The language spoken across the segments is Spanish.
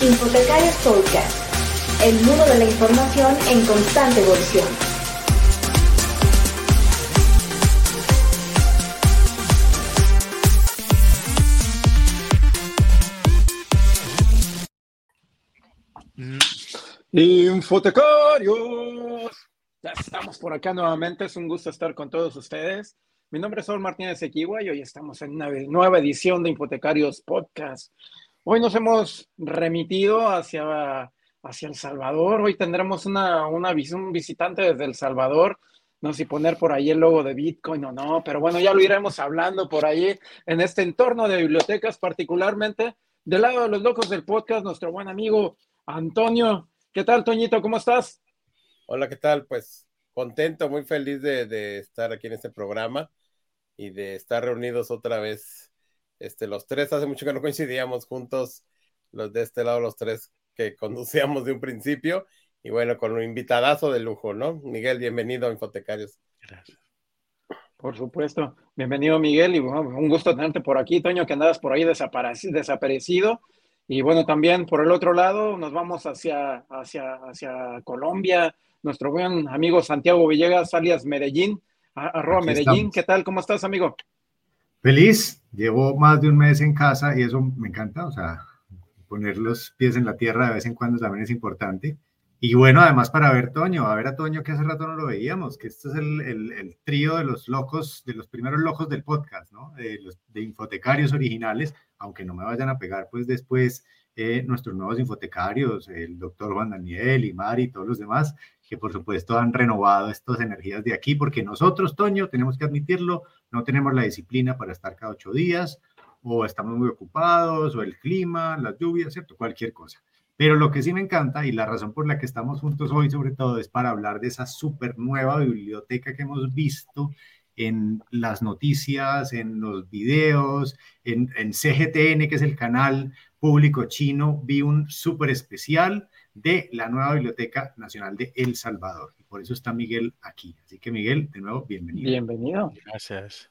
Infotecarios Podcast, el mundo de la información en constante evolución. Infotecarios, ya estamos por acá nuevamente, es un gusto estar con todos ustedes. Mi nombre es Sol Martínez Equigua y hoy estamos en una nueva edición de Infotecarios Podcast. Hoy nos hemos remitido hacia, hacia El Salvador, hoy tendremos una, un visitante desde El Salvador, no sé si poner por ahí el logo de Bitcoin o no, pero bueno, ya lo iremos hablando por ahí en este entorno de bibliotecas, particularmente del lado de los locos del podcast, nuestro buen amigo Antonio. ¿Qué tal, Toñito? ¿Cómo estás? Hola, ¿qué tal? Pues contento, muy feliz de, de, estar aquí en este programa y de estar reunidos otra vez. Este, los tres, hace mucho que no coincidíamos juntos, los de este lado, los tres que conducíamos de un principio. Y bueno, con un invitadazo de lujo, ¿no? Miguel, bienvenido a Infotecarios. Gracias. Por supuesto. Bienvenido, Miguel, y bueno, un gusto tenerte por aquí, Toño, que andabas por ahí desaparecido. Y bueno, también por el otro lado nos vamos hacia, hacia, hacia Colombia. Nuestro buen amigo Santiago Villegas, alias Medellín, arroba Medellín. ¿Qué tal? ¿Cómo estás, amigo? Feliz. Llevo más de un mes en casa y eso me encanta. O sea, poner los pies en la tierra de vez en cuando también es importante. Y bueno, además para ver Toño, a ver a Toño que hace rato no lo veíamos, que este es el, el, trío de los locos, de los primeros locos del podcast, ¿no? De los de infotecarios originales aunque no me vayan a pegar, pues después eh, nuestros nuevos infotecarios, el doctor Juan Daniel y Mari y todos los demás, que por supuesto han renovado estas energías de aquí, porque nosotros, Toño, tenemos que admitirlo, no tenemos la disciplina para estar cada ocho días, o estamos muy ocupados, o el clima, las lluvias, ¿cierto? Cualquier cosa. Pero lo que sí me encanta y la razón por la que estamos juntos hoy sobre todo es para hablar de esa súper nueva biblioteca que hemos visto en las noticias, en los videos, en, CGTN, que es el canal público chino, vi un súper especial de la nueva Biblioteca Nacional de El Salvador. Y por eso está Miguel aquí. Así que Miguel, de nuevo, bienvenido. Bienvenido. Gracias.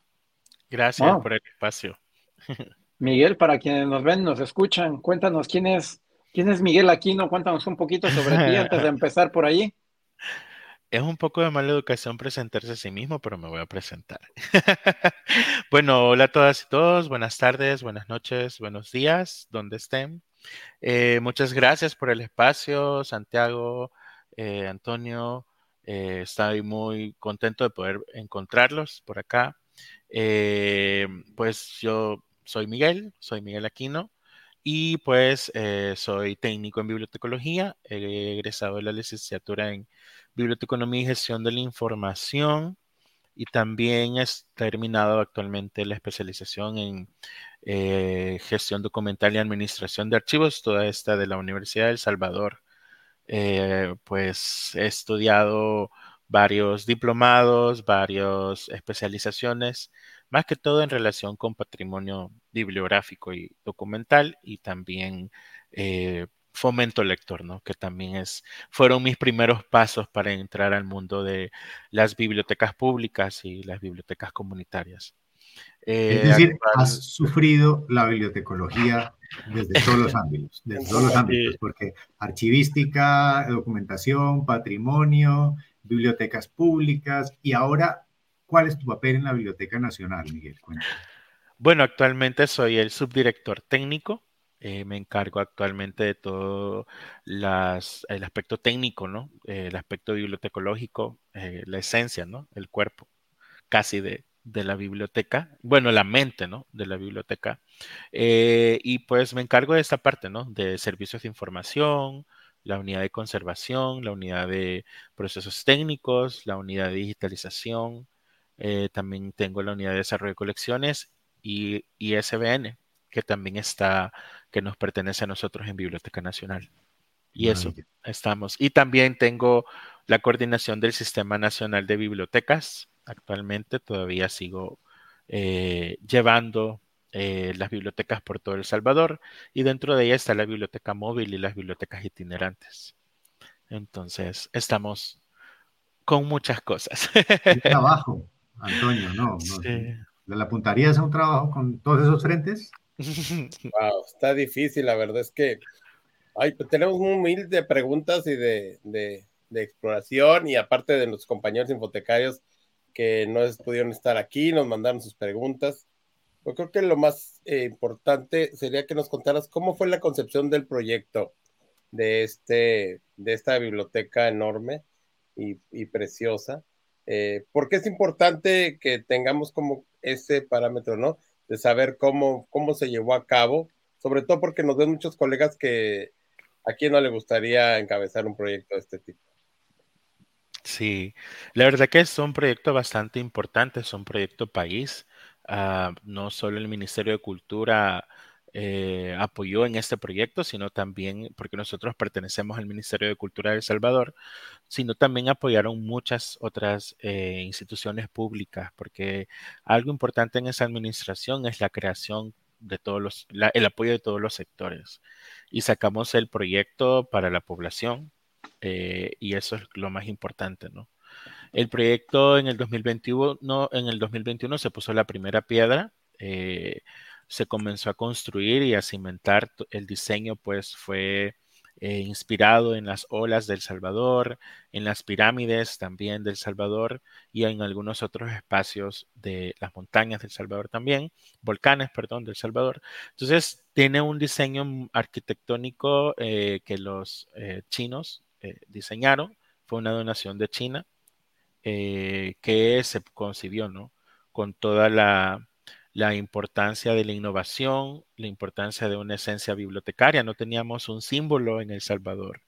Gracias por el espacio. Miguel, para quienes nos ven, nos escuchan, cuéntanos quién es, quién es Miguel Aquino, cuéntanos un poquito sobre ti antes de empezar por ahí. Es un poco de mala educación presentarse a sí mismo, pero me voy a presentar. bueno, hola a todas y todos, buenas tardes, buenas noches, buenos días, donde estén. Eh, muchas gracias por el espacio, Santiago, eh, Antonio. Eh, estoy muy contento de poder encontrarlos por acá. pues yo soy Miguel, soy Miguel Aquino. Y pues soy técnico en bibliotecología, he egresado de la licenciatura en Biblioteconomía y Gestión de la Información y también he terminado actualmente la especialización en eh, gestión documental y administración de archivos, toda esta de la Universidad de El Salvador. Eh, pues he estudiado varios diplomados, varias especializaciones, más que todo en relación con patrimonio bibliográfico y documental y también eh, fomento lector, ¿no? Que también es, fueron mis primeros pasos para entrar al mundo de las bibliotecas públicas y las bibliotecas comunitarias. Es eh, decir, has sufrido la bibliotecología desde todos los ámbitos, desde todos los ámbitos, porque archivística, documentación, patrimonio, bibliotecas públicas, y ahora, ¿cuál es tu papel en la Biblioteca Nacional, Miguel? Bueno, actualmente soy el subdirector técnico eh, me encargo actualmente de todo las, el aspecto técnico, ¿no? Eh, el aspecto bibliotecológico, eh, la esencia, ¿no? El cuerpo casi de, de, la biblioteca, bueno, la mente, ¿no? De la biblioteca. y pues me encargo de esta parte, ¿no? De servicios de información, la unidad de conservación, la unidad de procesos técnicos, la unidad de digitalización. también tengo la unidad de desarrollo de colecciones y ISBN, que también está, que nos pertenece a nosotros en Biblioteca Nacional. Y eso estamos. Y también tengo la coordinación del Sistema Nacional de Bibliotecas. Actualmente todavía sigo eh, llevando eh, las bibliotecas por todo El Salvador y dentro de ella está la biblioteca móvil y las bibliotecas itinerantes. Entonces, estamos con muchas cosas. trabajo, Antonio, no. no ¿Le apuntarías a un trabajo con todos esos frentes? Wow, está difícil, la verdad es que Ay, pues tenemos un mil de preguntas y de, exploración y aparte de los compañeros infotecarios que no pudieron estar aquí, nos mandaron sus preguntas. Yo creo que lo más eh, importante sería que nos contaras cómo fue la concepción del proyecto de, este, de esta biblioteca enorme y, preciosa. Eh, porque es importante que tengamos como ese parámetro, ¿no? De saber cómo, cómo se llevó a cabo, sobre todo porque nos ven muchos colegas que ¿A quién no le gustaría encabezar un proyecto de este tipo? Sí, la verdad que es un proyecto bastante importante, es un proyecto país. Ah, no solo el Ministerio de Cultura eh, apoyó en este proyecto, sino también porque nosotros pertenecemos al Ministerio de Cultura de El Salvador, sino también apoyaron muchas otras eh, instituciones públicas, porque algo importante en esa administración es la creación de todos los, el apoyo de todos los sectores. Y sacamos el proyecto para la población eh, y eso es lo más importante, ¿no? El proyecto en el 2021, en el 2021 se puso la primera piedra, eh, se comenzó a construir y a cimentar el diseño, pues fue eh, inspirado en las olas del Salvador, en las pirámides también del Salvador y en algunos otros espacios de las montañas del Salvador también, volcanes, perdón, del Salvador. Entonces, tiene un diseño arquitectónico eh, que los eh, diseñaron, fue una donación de China que se concibió, ¿no? Con toda la la importancia de la innovación, la importancia de una esencia bibliotecaria. No teníamos un símbolo en El Salvador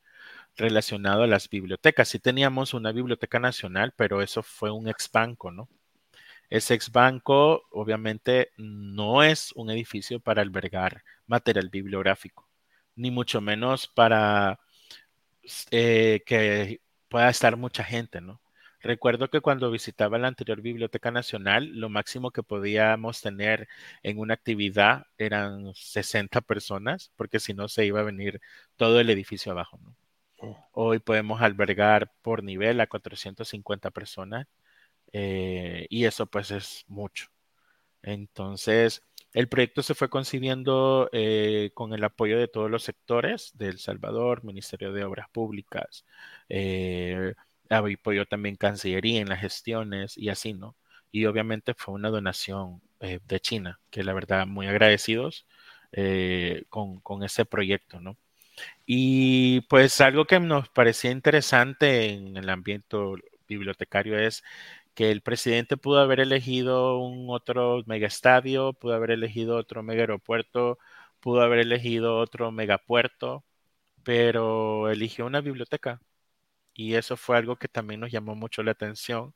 relacionado a las bibliotecas. Sí teníamos una biblioteca nacional, pero eso fue un ex banco, ¿no? Ese ex banco obviamente no es un edificio para albergar material bibliográfico, ni mucho menos para eh, que pueda estar mucha gente, ¿no? Recuerdo que cuando visitaba la anterior Biblioteca Nacional, lo máximo que podíamos tener en una actividad eran 60 personas, porque si no se iba a venir todo el edificio abajo. ¿no? Oh. Hoy podemos albergar por nivel a 450 personas eh, y eso pues es mucho. Entonces, el proyecto se fue concibiendo eh, con el apoyo de todos los sectores, de El Salvador, Ministerio de Obras Públicas, eh, apoyó también Cancillería en las gestiones y así, ¿no? Y obviamente fue una donación eh, de China, que la verdad muy agradecidos eh, con, con, ese proyecto, ¿no? Y pues algo que nos parecía interesante en el ambiente bibliotecario es que el presidente pudo haber elegido un otro megaestadio, pudo haber elegido otro mega aeropuerto, pudo haber elegido otro megapuerto, pero eligió una biblioteca y eso fue algo que también nos llamó mucho la atención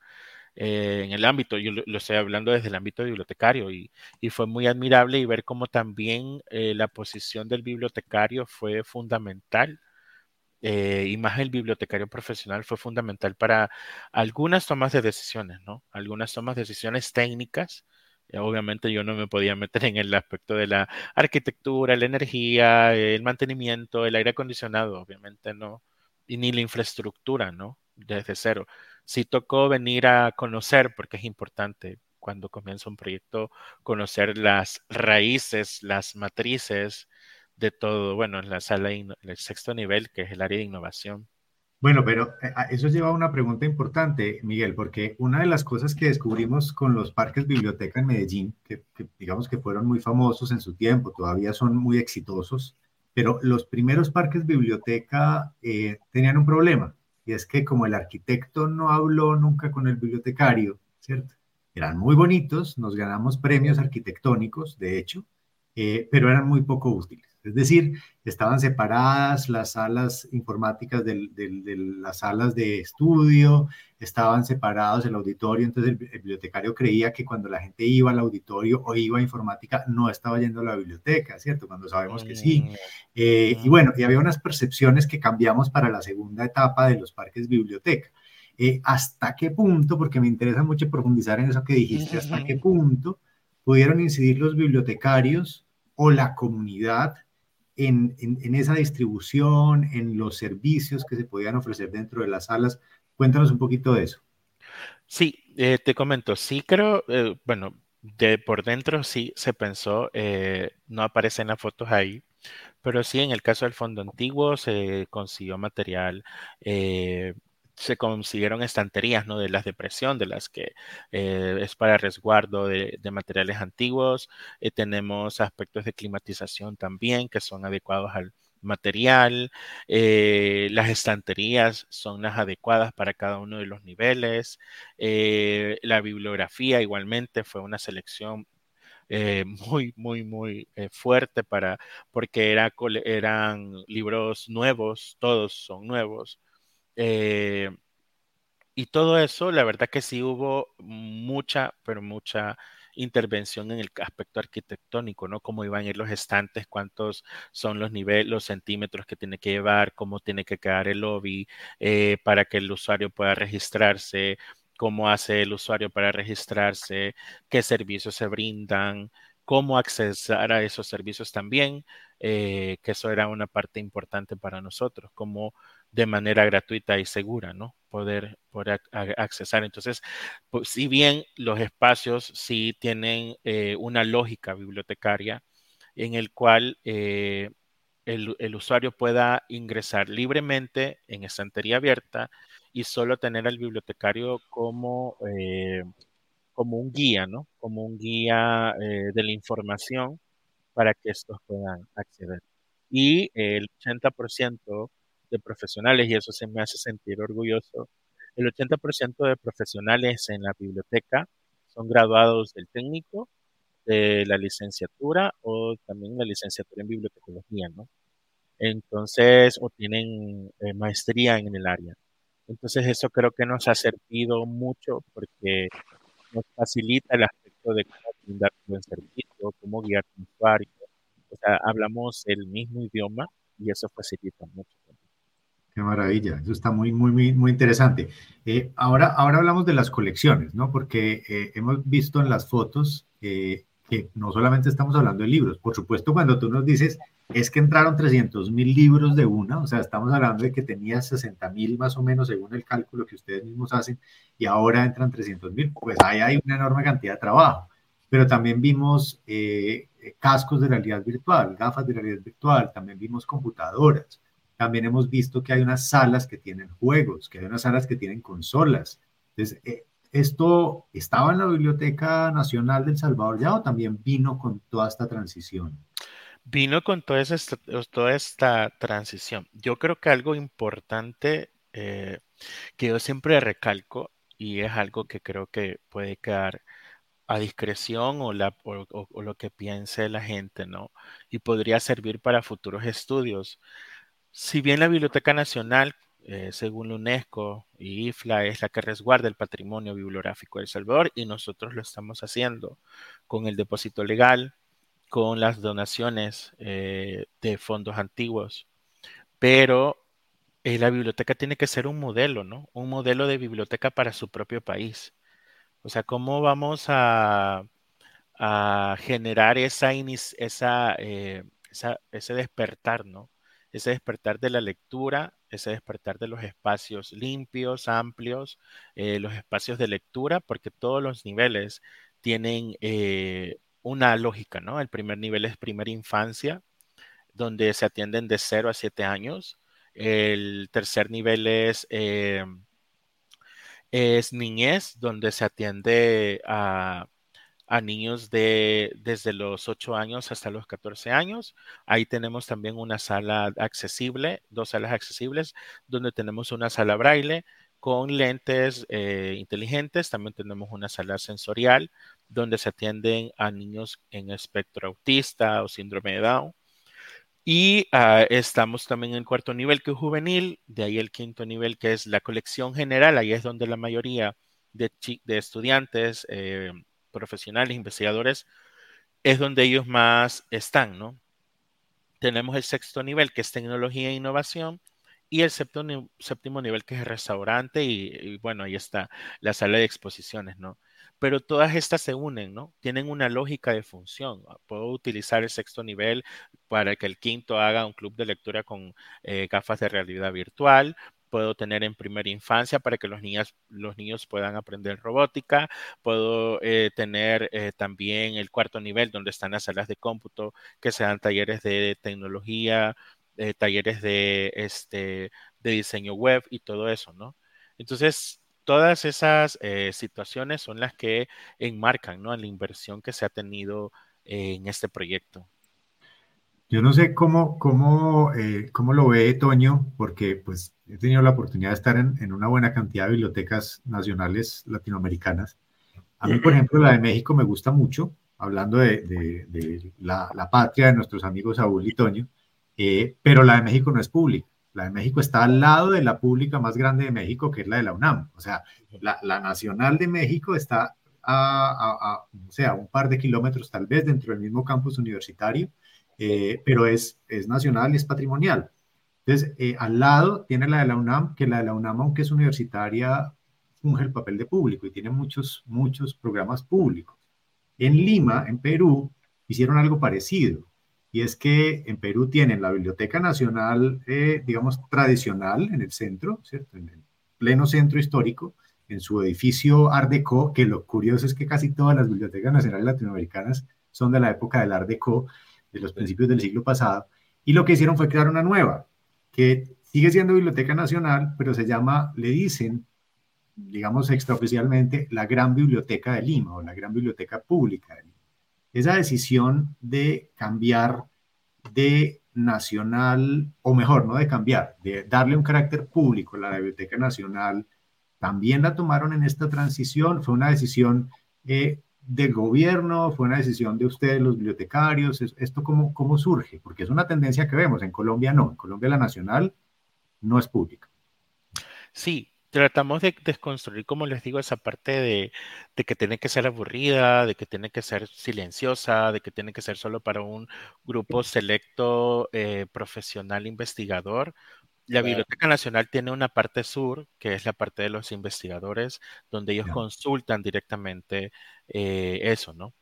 eh, en el ámbito, yo lo, estoy hablando desde el ámbito bibliotecario y, fue muy admirable y ver cómo también eh, la posición del bibliotecario fue fundamental. Eh, y más el bibliotecario profesional fue fundamental para algunas tomas de decisiones, ¿no? Algunas tomas de decisiones técnicas, Obviamente yo no me podía meter en el aspecto de la arquitectura, la energía, el mantenimiento, el aire acondicionado, obviamente no, y ni la infraestructura, ¿no? Desde cero. Sí tocó venir a conocer, porque es importante cuando comienza un proyecto, conocer las raíces, las matrices de todo, bueno, en la sala, el sexto nivel, que es el área de innovación. Bueno, pero eh, eso lleva a una pregunta importante, Miguel, porque una de las cosas que descubrimos con los parques biblioteca en Medellín, que, que digamos que fueron muy famosos en su tiempo, todavía son muy exitosos, pero los primeros parques biblioteca eh, tenían un problema, y es que como el arquitecto no habló nunca con el bibliotecario, ¿cierto? Eran muy bonitos, nos ganamos premios arquitectónicos, de hecho, eh, pero eran muy poco útiles. Es decir, estaban separadas las salas informáticas de las salas de estudio, estaban separados el auditorio, entonces el, bibliotecario creía que cuando la gente iba al auditorio o iba a informática no estaba yendo a la biblioteca, ¿cierto? Cuando sabemos que sí. Mm, eh, y bueno, y había unas percepciones que cambiamos para la segunda etapa de los parques biblioteca. Eh, ¿Hasta qué punto, porque me interesa mucho profundizar en eso que dijiste, hasta qué punto pudieron incidir los bibliotecarios o la comunidad en, esa distribución, en los servicios que se podían ofrecer dentro de las salas. Cuéntanos un poquito de eso. Sí, eh, te comento, sí creo, eh, bueno, de por dentro sí se pensó, eh, no aparecen las fotos ahí, Pero sí, en el caso del fondo antiguo se consiguió material, eh, se consiguieron estanterías, ¿no? De las de presión, de las que eh, es para resguardo de, materiales antiguos. Eh, tenemos aspectos de climatización también que son adecuados al material. las estanterías son las adecuadas para cada uno de los niveles. la bibliografía igualmente fue una selección eh, muy, muy, muy eh, fuerte para, porque era, eran libros nuevos, todos son nuevos. Eh, y todo eso, la verdad que sí hubo mucha, pero mucha intervención en el aspecto arquitectónico, ¿no? Cómo iban a ir los estantes, cuántos son los niveles, los centímetros que tiene que llevar, cómo tiene que quedar el lobby para que el usuario pueda registrarse, cómo hace el usuario para registrarse, qué servicios se brindan, cómo accesar a esos servicios también, eh, que eso era una parte importante para nosotros, cómo de manera gratuita y segura, ¿no? Poder, poder accesar. Entonces, pues, si bien los espacios sí tienen eh, una lógica bibliotecaria en el cual eh, el, el, usuario pueda ingresar libremente en estantería abierta y solo tener al bibliotecario como, eh, como un guía, ¿no? Como un guía de la información para que estos puedan acceder. Y el 80% de profesionales, y eso se me hace sentir orgulloso, el 80% de profesionales en la biblioteca son graduados del técnico, de la licenciatura o también la licenciatura en bibliotecología, ¿no? Entonces, o tienen eh, maestría en el área. Entonces eso creo que nos ha servido mucho porque nos facilita el aspecto de cómo brindar un buen servicio, cómo guiar un usuario. O sea, hablamos el mismo idioma y eso facilita mucho. Qué maravilla, eso está muy, muy, muy, muy interesante. Eh, ahora, ahora hablamos de las colecciones, ¿no? Porque eh, hemos visto en las fotos eh, que no solamente estamos hablando de libros, por supuesto, cuando tú nos dices es que entraron 300 mil libros de una, o sea, estamos hablando de que tenía 60 mil más o menos según el cálculo que ustedes mismos hacen y ahora entran 300 mil, pues ahí hay una enorme cantidad de trabajo. Pero también vimos cascos de realidad virtual, gafas de realidad virtual, también vimos computadoras, también hemos visto que hay unas salas que tienen juegos, que hay unas salas que tienen consolas. Entonces, eh, ¿esto estaba en la Biblioteca Nacional del Salvador ya o también vino con toda esta transición? Vino con toda, esta, transición. Yo creo que algo importante eh, que yo siempre recalco y es algo que creo que puede quedar a discreción o, lo que piense la gente, ¿no? Y podría servir para futuros estudios. Si bien la Biblioteca Nacional, eh, según la UNESCO y IFLA, es la que resguarda el patrimonio bibliográfico de El Salvador y nosotros lo estamos haciendo con el depósito legal, con las donaciones eh, de fondos antiguos, pero eh, la biblioteca tiene que ser un modelo, ¿no? Un modelo de biblioteca para su propio país. O sea, ¿cómo vamos a, generar esa, esa, ese despertar, ¿no? Ese despertar de la lectura, ese despertar de los espacios limpios, amplios, los espacios de lectura, porque todos los niveles tienen una lógica, ¿no? El primer nivel es primera infancia, donde se atienden de 0 a 7 años. El tercer nivel es, eh, es niñez, donde se atiende a, niños de desde los 8 años hasta los 14 años. Ahí tenemos también una sala accesible, dos salas accesibles, donde tenemos una sala braille con lentes eh, inteligentes. También tenemos una sala sensorial donde se atienden a niños en espectro autista o síndrome de Down. Y ah, estamos también en el cuarto nivel que es juvenil, de ahí el quinto nivel que es la colección general, ahí es donde la mayoría de, de estudiantes, eh, profesionales, investigadores, es donde ellos más están, ¿no? Tenemos el sexto nivel que es tecnología e innovación y el séptimo, séptimo nivel que es restaurante y, bueno, ahí está la sala de exposiciones, ¿no? pero todas estas se unen, ¿no? Tienen una lógica de función. Puedo utilizar el sexto nivel para que el quinto haga un club de lectura con eh, gafas de realidad virtual. Puedo tener en primera infancia para que los, niños, los niños puedan aprender robótica, puedo eh, tener eh, también el cuarto nivel donde están las salas de cómputo, que sean talleres de tecnología, eh, talleres de, este, de diseño web y todo eso, ¿no? Entonces, todas esas situaciones son las que enmarcan, ¿no? La inversión que se ha tenido en este proyecto. Yo no sé cómo, cómo, eh, cómo lo ve Toño, porque pues he tenido la oportunidad de estar en, en, una buena cantidad de bibliotecas nacionales latinoamericanas. A mí, por ejemplo, la de México me gusta mucho, hablando de, de, la, la, patria de nuestros amigos Saúl y Toño, eh, pero la de México no es pública. La de México está al lado de la pública más grande de México, que es la de la UNAM. O sea, la, la Nacional de México está a, a, a, o sea, un par de kilómetros tal vez dentro del mismo campus universitario eh, pero es, es nacional y es patrimonial. Entonces, eh, al lado tiene la de la UNAM, que la de la UNAM, aunque es universitaria, funge el papel de público y tiene muchos, muchos programas públicos. En Lima, en Perú, hicieron algo parecido. Y es que en Perú tienen la Biblioteca Nacional, eh, digamos, tradicional en el centro, ¿cierto? En el pleno centro histórico, en su edificio Art Deco, que lo curioso es que casi todas las bibliotecas nacionales latinoamericanas son de la época del Art Deco, de los principios del siglo pasado, y lo que hicieron fue crear una nueva, que sigue siendo Biblioteca Nacional, pero se llama, le dicen, digamos extraoficialmente, la Gran Biblioteca de Lima o la Gran Biblioteca Pública de Lima. Esa decisión de cambiar de nacional, o mejor, no de cambiar, de darle un carácter público a la Biblioteca Nacional, también la tomaron en esta transición. Fue una decisión eh, del gobierno, fue una decisión de ustedes, los bibliotecarios, esto cómo, cómo surge, porque es una tendencia que vemos, en Colombia no, en Colombia la nacional no es pública. Sí, tratamos de desconstruir, como les digo, esa parte de, de, que tiene que ser aburrida, de que tiene que ser silenciosa, de que tiene que ser solo para un grupo selecto, eh, profesional, investigador, la Biblioteca Nacional tiene una parte sur, que es la parte de los investigadores, donde ellos consultan directamente eh, eso, ¿no?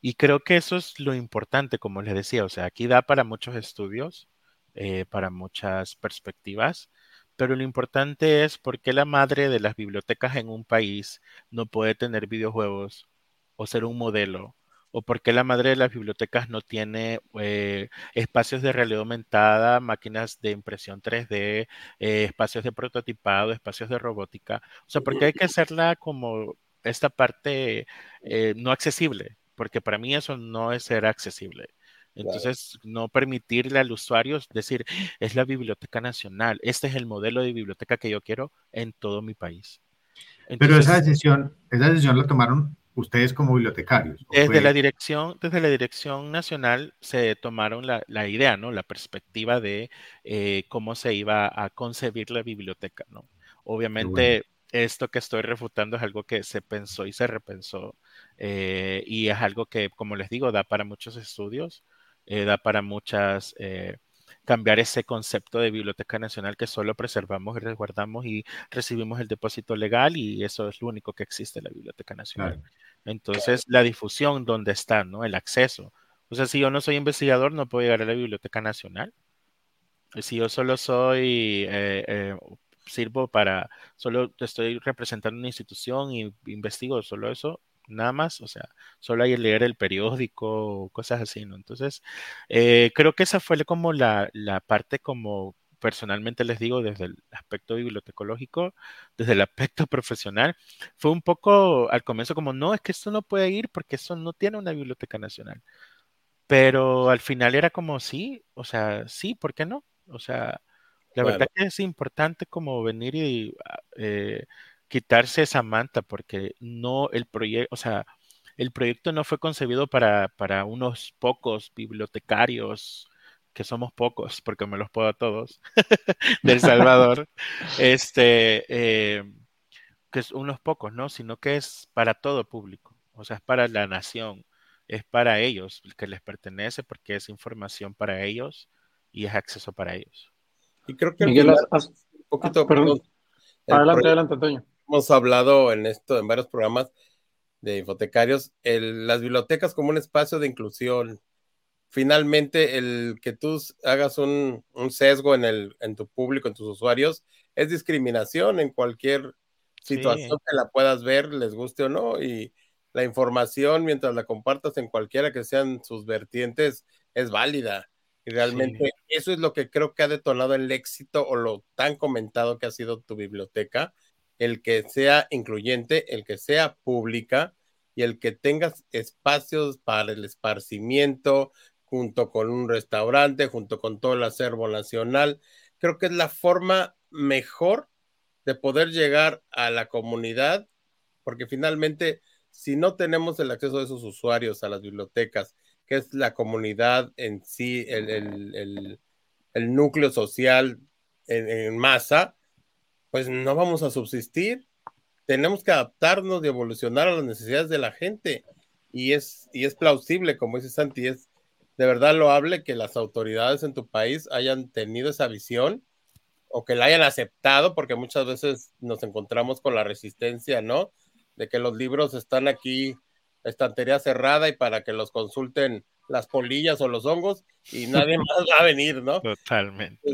Y creo que eso es lo importante, como les decía, o sea, aquí da para muchos estudios, eh, para muchas perspectivas, pero lo importante es por qué la madre de las bibliotecas en un país no puede tener videojuegos o ser un modelo o por qué la madre de las bibliotecas no tiene eh, espacios de realidad aumentada, máquinas de impresión 3D, eh, espacios de prototipado, espacios de robótica. O sea, ¿por qué hay que hacerla como esta parte eh, no accesible? Porque para mí eso no es ser accesible. Entonces, no permitirle al usuario decir, es la Biblioteca Nacional, este es el modelo de biblioteca que yo quiero en todo mi país. Pero esa decisión, esa decisión la tomaron ustedes como bibliotecarios. Desde la dirección, desde la dirección nacional se tomaron la, la idea, ¿no? La perspectiva de eh, cómo se iba a concebir la biblioteca, ¿no? Obviamente, esto que estoy refutando es algo que se pensó y se repensó. Eh, y es algo que, como les digo, da para muchos estudios, eh, da para muchas cambiar ese concepto de biblioteca nacional que solo preservamos y resguardamos y recibimos el depósito legal y eso es lo único que existe en la biblioteca nacional. Entonces, la difusión, ¿dónde está? ¿no? El acceso. O sea, si yo no soy investigador, no puedo llegar a la Biblioteca Nacional. Si yo solo soy, eh, eh, sirvo para, solo estoy representando una institución y investigo solo eso, nada más, o sea, solo hay leer el periódico, cosas así, ¿no? Entonces, eh, creo que esa fue como la, la parte como personalmente les digo, desde el aspecto bibliotecológico, desde el aspecto profesional, fue un poco al comienzo como, no, es que esto no puede ir porque eso no tiene una biblioteca nacional. Pero al final era como, sí, o sea, sí, ¿por qué no? O sea, la verdad que es importante como venir y ah, eh, quitarse esa manta porque no el proyecto, o sea, el proyecto no fue concebido para, para unos pocos bibliotecarios que somos pocos, porque me los puedo a todos, del Salvador, este, eh, que es unos pocos, ¿no? Sino que es para todo público, o sea, es para la nación, es para ellos, que les pertenece, porque es información para ellos y es acceso para ellos. Y creo que Miguel, un poquito, ah, perdón. adelante, adelante, Antonio. Hemos hablado en esto, en varios programas de infotecarios, las bibliotecas como un espacio de inclusión, finalmente el que tú hagas un, sesgo en, el, en tu público, en tus usuarios, es discriminación en cualquier situación que la puedas ver, les guste o no, y la información, mientras la compartas en cualquiera que sean sus vertientes, es válida. Y realmente eso es lo que creo que ha detonado el éxito o lo tan comentado que ha sido tu biblioteca, el que sea incluyente, el que sea pública y el que tengas espacios para el esparcimiento junto con un restaurante, junto con todo el acervo nacional. Creo que es la forma mejor de poder llegar a la comunidad, porque finalmente, si no tenemos el acceso de esos usuarios a las bibliotecas, que es la comunidad en sí, el, núcleo social en, masa, pues no vamos a subsistir. Tenemos que adaptarnos y evolucionar a las necesidades de la gente. Y es, y es plausible, como dice Santi, es de verdad loable que las autoridades en tu país hayan tenido esa visión o que la hayan aceptado, porque muchas veces nos encontramos con la resistencia, ¿no? De que los libros están aquí estantería cerrada y para que los consulten las polillas o los hongos y nadie más va a venir, ¿no? Totalmente.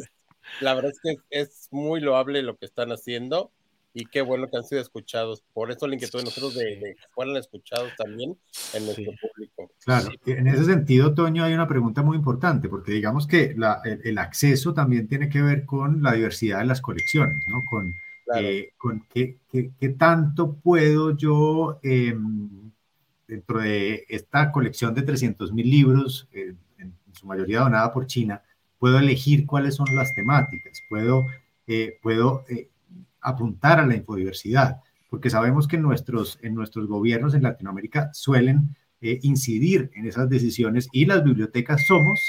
la verdad es que es muy loable lo que están haciendo y qué bueno que han sido escuchados. Por eso la inquietud de nosotros de, que fueran escuchados también en nuestro público. Claro, en ese sentido, Toño, hay una pregunta muy importante, porque digamos que el, acceso también tiene que ver con la diversidad de las colecciones, ¿no? Con, eh, con qué, qué, tanto puedo yo... Eh, dentro de esta colección de 300 mil libros, eh, en, su mayoría donada por China, puedo elegir cuáles son las temáticas, puedo, eh, puedo eh, apuntar a la infodiversidad, porque sabemos que nuestros, en nuestros gobiernos en Latinoamérica suelen incidir en esas decisiones y las bibliotecas somos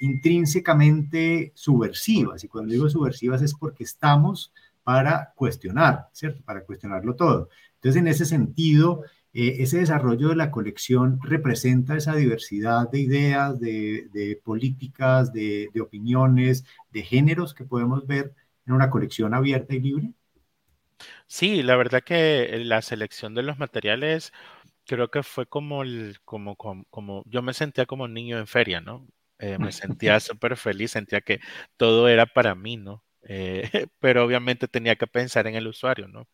intrínsecamente subversivas, y cuando digo subversivas es porque estamos para cuestionar, ¿cierto? Para cuestionarlo todo. Entonces, en ese sentido, eh, ese desarrollo de la colección representa esa diversidad de ideas, de, políticas, de, opiniones, de géneros que podemos ver en una colección abierta y libre? Sí, la verdad que la selección de los materiales creo que fue como, el, como, como, yo me sentía como un niño en feria, ¿no? Eh, me sentía súper feliz, sentía que todo era para mí, ¿no? Eh, pero obviamente tenía que pensar en el usuario, ¿no?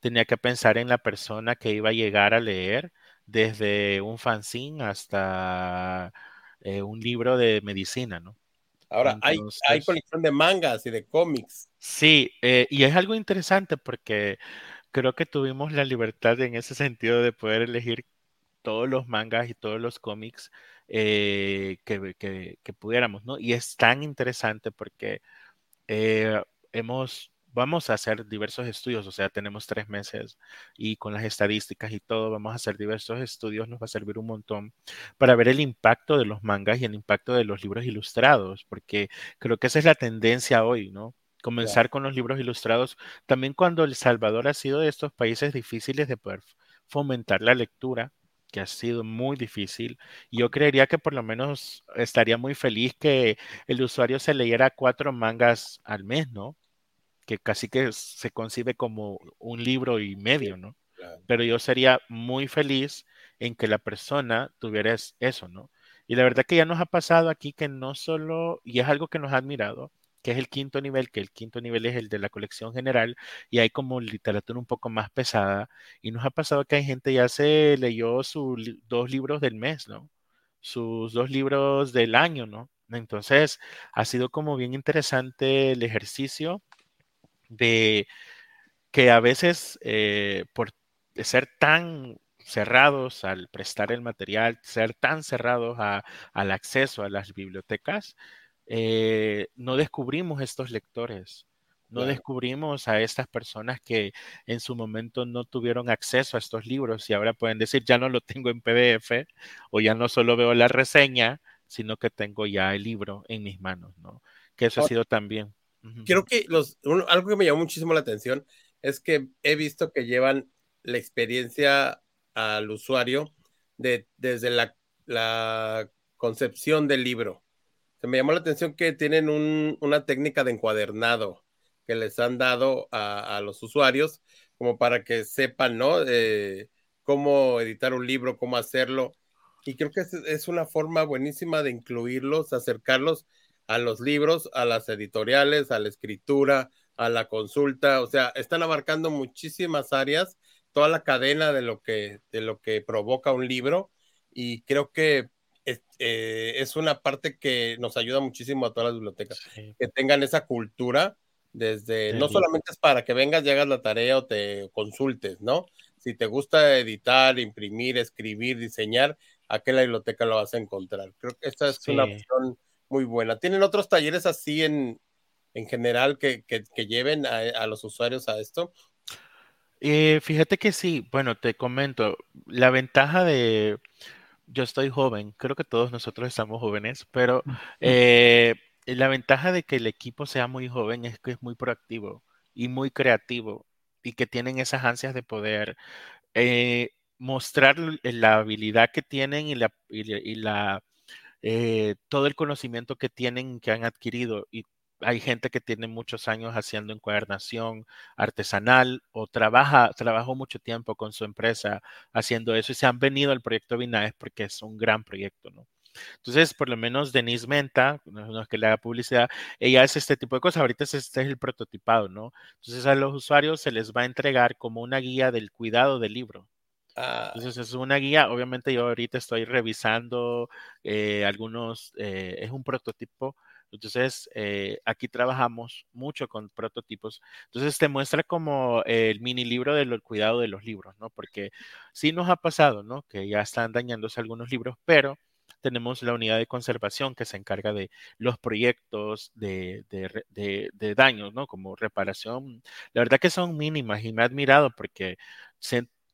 tenía que pensar en la persona que iba a llegar a leer desde un fanzine hasta eh, un libro de medicina, ¿no? Ahora, hay, hay, colección de mangas y de cómics. Sí, eh, y es algo interesante porque creo que tuvimos la libertad en ese sentido de poder elegir todos los mangas y todos los cómics eh, que, que, pudiéramos, ¿no? Y es tan interesante porque hemos vamos a hacer diversos estudios, o sea, tenemos tres meses y con las estadísticas y todo, vamos a hacer diversos estudios, nos va a servir un montón para ver el impacto de los mangas y el impacto de los libros ilustrados, porque creo que esa es la tendencia hoy, ¿no? Comenzar con los libros ilustrados, también cuando El Salvador ha sido de estos países difíciles de poder fomentar la lectura, que ha sido muy difícil. Yo creería que por lo menos estaría muy feliz que el usuario se leyera cuatro mangas al mes, ¿no? Que casi que se concibe como un libro y medio, ¿no? Pero yo sería muy feliz en que la persona tuviera eso, ¿no? Y la verdad que ya nos ha pasado aquí que no solo, y es algo que nos ha admirado, que es el quinto nivel, que el quinto nivel es el de la colección general, y hay como literatura un poco más pesada, y nos ha pasado que hay gente ya se leyó sus dos libros del mes, ¿no? Sus dos libros del año, ¿no? Entonces, ha sido como bien interesante el ejercicio de que a veces eh, por ser tan cerrados al prestar el material, ser tan cerrados al acceso a las bibliotecas, eh, no descubrimos estos lectores, no descubrimos a estas personas que en su momento no tuvieron acceso a estos libros y ahora pueden decir, ya no lo tengo en PDF o ya no solo veo la reseña, sino que tengo ya el libro en mis manos, ¿no? Que eso ha sido también Creo que los, algo que me llamó muchísimo la atención es que he visto que llevan la experiencia al usuario de, desde la, la concepción del libro. Se me llamó la atención que tienen un, una técnica de encuadernado que les han dado a, a los usuarios como para que sepan, ¿no? Eh, cómo editar un libro, cómo hacerlo. Y creo que es, es, una forma buenísima de incluirlos, acercarlos a los libros, a las editoriales, a la escritura, a la consulta, o sea, están abarcando muchísimas áreas, toda la cadena de lo que, de lo que provoca un libro y creo que es, eh, es una parte que nos ayuda muchísimo a todas las bibliotecas, Sí. que tengan esa cultura desde, no solamente es para que vengas y hagas la tarea o te consultes, ¿no? Si te gusta editar, imprimir, escribir, diseñar, aquí en la biblioteca lo vas a encontrar. Creo que esta es una opción muy buena. ¿Tienen otros talleres así en, en general que, que, que lleven a, a los usuarios a esto? Eh, fíjate que sí, bueno, te comento, la ventaja de, yo estoy joven, creo que todos nosotros estamos jóvenes, pero eh, la ventaja de que el equipo sea muy joven es que es muy proactivo y muy creativo y que tienen esas ansias de poder eh, mostrar la habilidad que tienen y la, y la, y la, eh, todo el conocimiento que tienen, que han adquirido. Y hay gente que tiene muchos años haciendo encuadernación artesanal o trabaja, trabajó mucho tiempo con su empresa haciendo eso y se han venido al proyecto Binaes porque es un gran proyecto, ¿no? Entonces, por lo menos Denise Menta, no es que le haga publicidad, ella hace este tipo de cosas. Ahorita es- este es el prototipado, ¿no? Entonces a los usuarios se les va a entregar como una guía del cuidado del libro. Ah, Entonces es una guía, obviamente yo ahorita estoy revisando eh, algunos, eh, es un prototipo, entonces eh, aquí trabajamos mucho con prototipos, entonces te muestra como el mini libro del cuidado de los libros, ¿no? Porque sí nos ha pasado, ¿no? Que ya están dañándose algunos libros, pero tenemos la unidad de conservación que se encarga de los proyectos de, de de- de daños, ¿no? Como reparación. La verdad que son mínimas y me ha admirado porque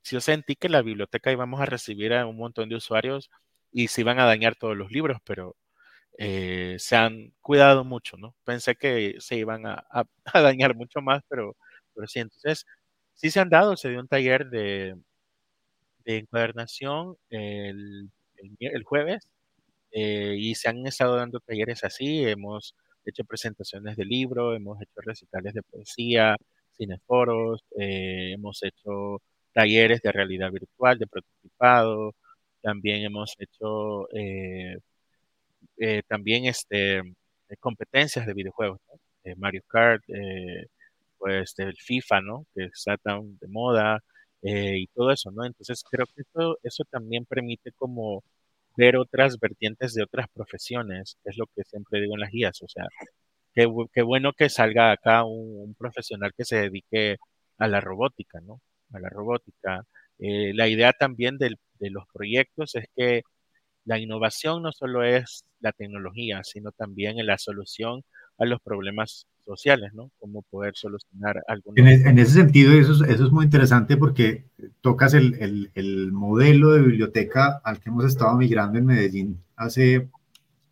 sen- yo sentí que la biblioteca íbamos a recibir a un montón de usuarios y se iban a dañar todos los libros, pero eh, se han cuidado mucho, ¿no? Pensé que se iban a, a- a dañar mucho más, pero, pero sí, entonces sí se han dado, se dio un taller de, de encuadernación el, el el jueves eh, y se han estado dando talleres así, hemos hecho presentaciones de libro, hemos hecho recitales de poesía, cineforos, eh, hemos hecho talleres de realidad virtual, de prototipado, también hemos hecho eh, eh, también este, eh, competencias de videojuegos, Mario Kart, pues del FIFA, ¿no? Que está tan de moda y todo eso, ¿no? Entonces creo que eso, eso también permite como ver otras vertientes de otras profesiones, es lo que siempre digo en las guías, o sea, qué bueno que salga acá un, un profesional que se dedique a la robótica, ¿no? A la robótica. Eh, la idea también del- de los proyectos es que la innovación no solo es la tecnología, sino también en la solución a los problemas sociales, ¿no? Cómo poder solucionar En, algunos. e- en ese sentido, eso es, eso es muy interesante porque tocas el, el- el modelo de biblioteca al que hemos estado migrando en Medellín hace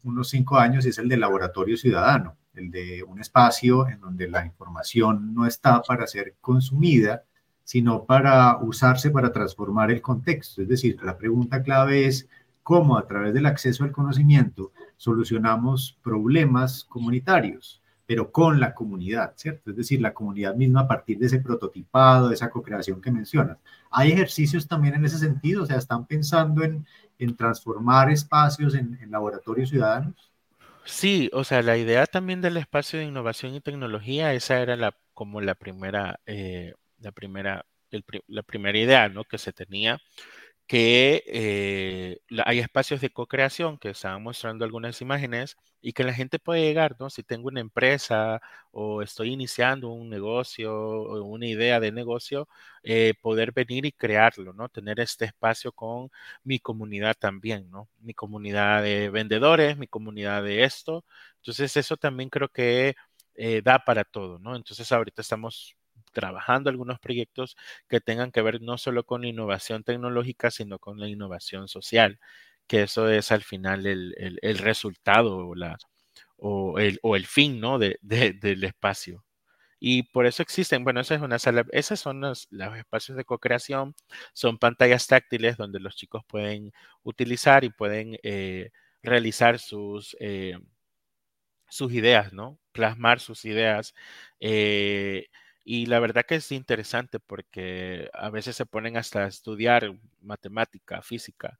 unos cinco años, y es el de laboratorio ciudadano, el de un espacio en donde la información no está para ser consumida, sino para usarse para transformar el contexto. Es decir, la pregunta clave es cómo a través del acceso al conocimiento solucionamos problemas comunitarios pero con la comunidad, ¿cierto? Es decir, la comunidad misma a partir de ese prototipado, de esa co-creación que mencionas. ¿Hay ejercicios también en ese sentido? O sea, ¿están pensando en, en transformar espacios en, laboratorios ciudadanos? Sí, o sea, la idea también del espacio de innovación y tecnología, esa era la, como la primera, eh, la primera, el la primera idea, ¿no? Que se tenía, que eh, hay espacios de co-creación que estaban mostrando algunas imágenes y que la gente puede llegar, ¿no? Si tengo una empresa o estoy iniciando un negocio o una idea de negocio, eh, poder venir y crearlo, ¿no? Tener este espacio con mi comunidad también, ¿no? Mi comunidad de vendedores, mi comunidad de esto. Entonces, eso también creo que eh, da para todo, ¿no? Entonces, ahorita estamos trabajando algunos proyectos que tengan que ver no solo con la innovación tecnológica, sino con la innovación social, que eso es al final el, el- resultado o, la, o, el, o el fin, ¿no? de- de- del espacio. Y por eso existen, bueno, esa es una son los, los espacios de co-creación, son pantallas táctiles donde los chicos pueden utilizar y pueden eh, realizar sus, eh, sus ideas, ¿no? Plasmar sus ideas. eh, y la verdad que es interesante porque a veces se ponen hasta a estudiar matemática, física,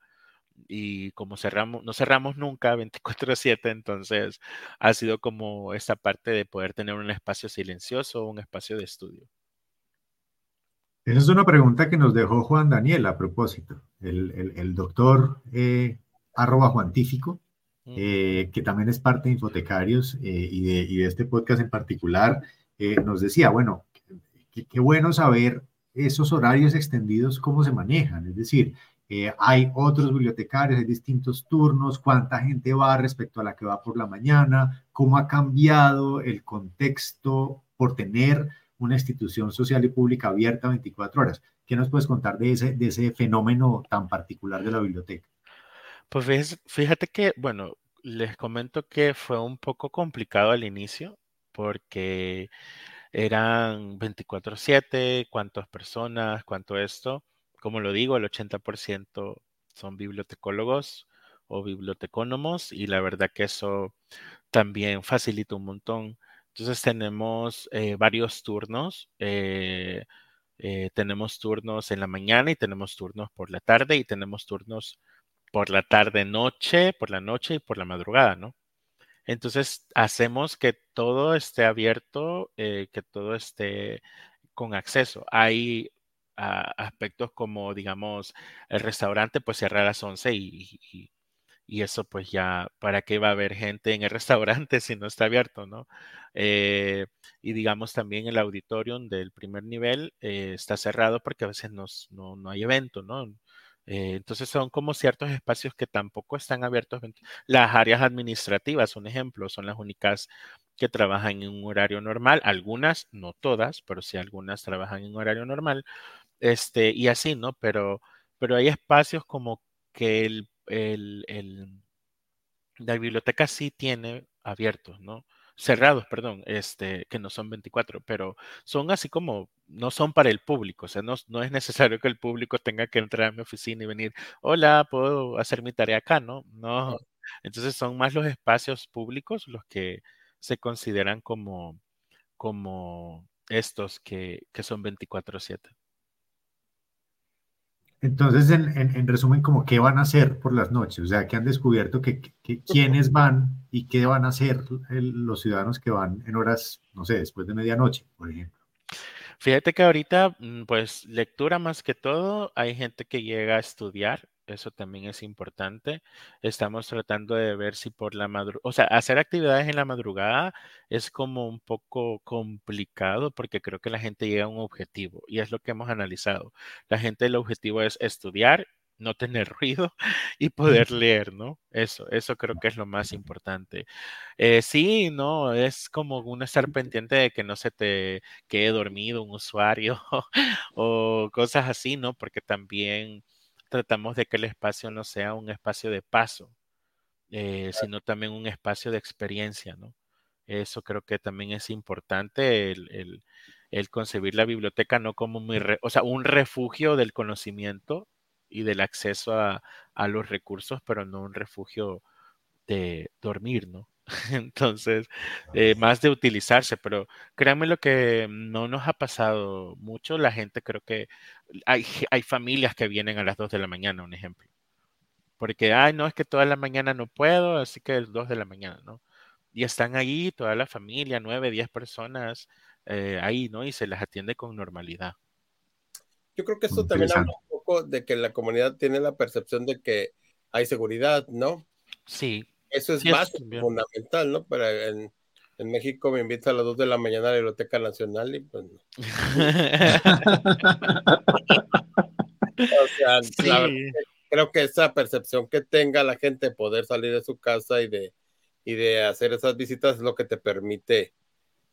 y como cerramos, no cerramos nunca 24/7, entonces ha sido como esa parte de poder tener un espacio silencioso, un espacio de estudio. Esa es una pregunta que nos dejó Juan Daniel a propósito, el, doctor eh, arroba juantífico, eh, que también es parte de Infotecarios eh, y, de, este podcast en particular, nos decía, bueno, qué bueno saber esos horarios extendidos, cómo se manejan, es decir, hay otros bibliotecarios, hay distintos turnos, cuánta gente va respecto a la que va por la mañana, cómo ha cambiado el contexto por tener una institución social y pública abierta 24 horas. ¿Qué nos puedes contar de ese, de ese fenómeno tan particular de la biblioteca? Pues fíjate que, bueno, les comento que fue un poco complicado al inicio porque eran 24/7, cuántas personas, cuánto esto. Como lo digo, el 80% son bibliotecólogos o bibliotecónomos y la verdad que eso también facilita un montón entonces tenemos eh, varios turnos. Eh, eh, tenemos turnos en la mañana y tenemos turnos por la tarde y tenemos turnos por la tarde noche, por la noche y por la madrugada, ¿no? Entonces hacemos que todo esté abierto, que todo esté con acceso. Hay ah, aspectos como, digamos, el restaurante pues cierra a las 11 y eso pues ya, ¿para qué va a haber gente en el restaurante si no está abierto, no? Eh, y digamos también el auditorium del primer nivel eh, está cerrado porque a veces no, no, hay evento, ¿no? Eh, entonces son como ciertos espacios que tampoco están abiertos. Las áreas administrativas, un ejemplo, son las únicas que trabajan en un horario normal. Algunas, no todas, pero sí algunas trabajan en horario normal. Este, y así, ¿no? Pero, pero hay espacios como que el el, la biblioteca sí tiene abiertos, ¿no? Cerrados, perdón, este, que no son 24, pero son así como, no son para el público, o sea, no, no es necesario que el público tenga que entrar a mi oficina y venir, hola, puedo hacer mi tarea acá, ¿no? No. Entonces son más los espacios públicos los que se consideran como, como estos que, que son 24/7. Entonces, en, resumen, como qué van a hacer por las noches, o sea, que han descubierto que, quiénes van y qué van a hacer los ciudadanos que van en horas, no sé, después de medianoche, por ejemplo. Fíjate que ahorita, mm, pues, lectura más que todo, hay gente que llega a estudiar, eso también es importante. Estamos tratando de ver si por la madrugada, o sea, hacer actividades en la madrugada es como un poco complicado porque creo que la gente llega a un objetivo y es lo que hemos analizado. La gente, el objetivo es estudiar no tener ruido y poder leer, ¿no? Eso, eso creo que es lo más importante. Eh, sí, no, es como uno estar pendiente de que no se te quede dormido un usuario o cosas así, ¿no? Porque también tratamos de que el espacio no sea un espacio de paso, eh, sino también un espacio de experiencia, ¿no? Eso creo que también es importante, el, concebir la biblioteca no como o sea, un refugio del conocimiento y del acceso a, a los recursos, pero no un refugio de dormir, ¿no? Entonces, eh, más de utilizarse, pero créanme lo que no nos ha pasado mucho. La gente creo que hay, hay familias que vienen a las 2 de la mañana, un ejemplo. Porque, ay, no, es que toda la mañana no puedo, así que es 2 de la mañana, ¿no? Y están ahí toda la familia, 9, 10 personas eh, ahí, ¿no? Y se les atiende con normalidad. Yo creo que esto también habla un poco de que la comunidad tiene la percepción de que hay seguridad, ¿no? Sí, eso es más fundamental, ¿no? Pero en, México me invita a las 2 de la mañana a la Biblioteca Nacional y pues o sea, creo que esa percepción que tenga la gente de poder salir de su casa y de, y de hacer esas visitas es lo que te permite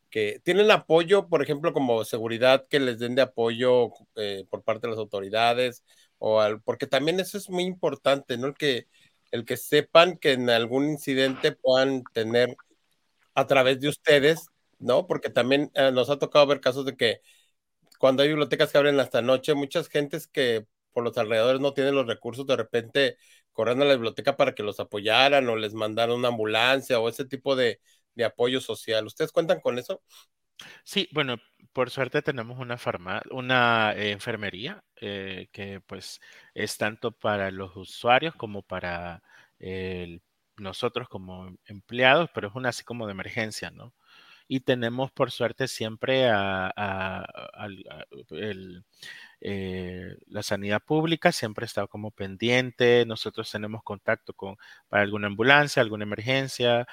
que tienen apoyo, por ejemplo, como seguridad, que les den de apoyo eh, por parte de las autoridades, o al, porque también eso es muy importante, ¿no? El que el que sepan que en algún incidente puedan tener a través de ustedes, ¿no? Porque también eh, nos ha tocado ver casos de que cuando hay bibliotecas que abren hasta noche, muchas gentes que por los alrededores no tienen los recursos, de repente corren a la biblioteca para que los apoyaran o les mandaran una ambulancia o ese tipo de, de apoyo social. ¿Ustedes cuentan con eso? Sí, bueno, por suerte tenemos una una eh, enfermería eh, que pues es tanto para los usuarios como para nosotros como empleados, pero es una así como de emergencia, ¿no? Y tenemos por suerte siempre a, eh, la sanidad pública, siempre está como pendiente, nosotros tenemos contacto con para alguna ambulancia, alguna emergencia,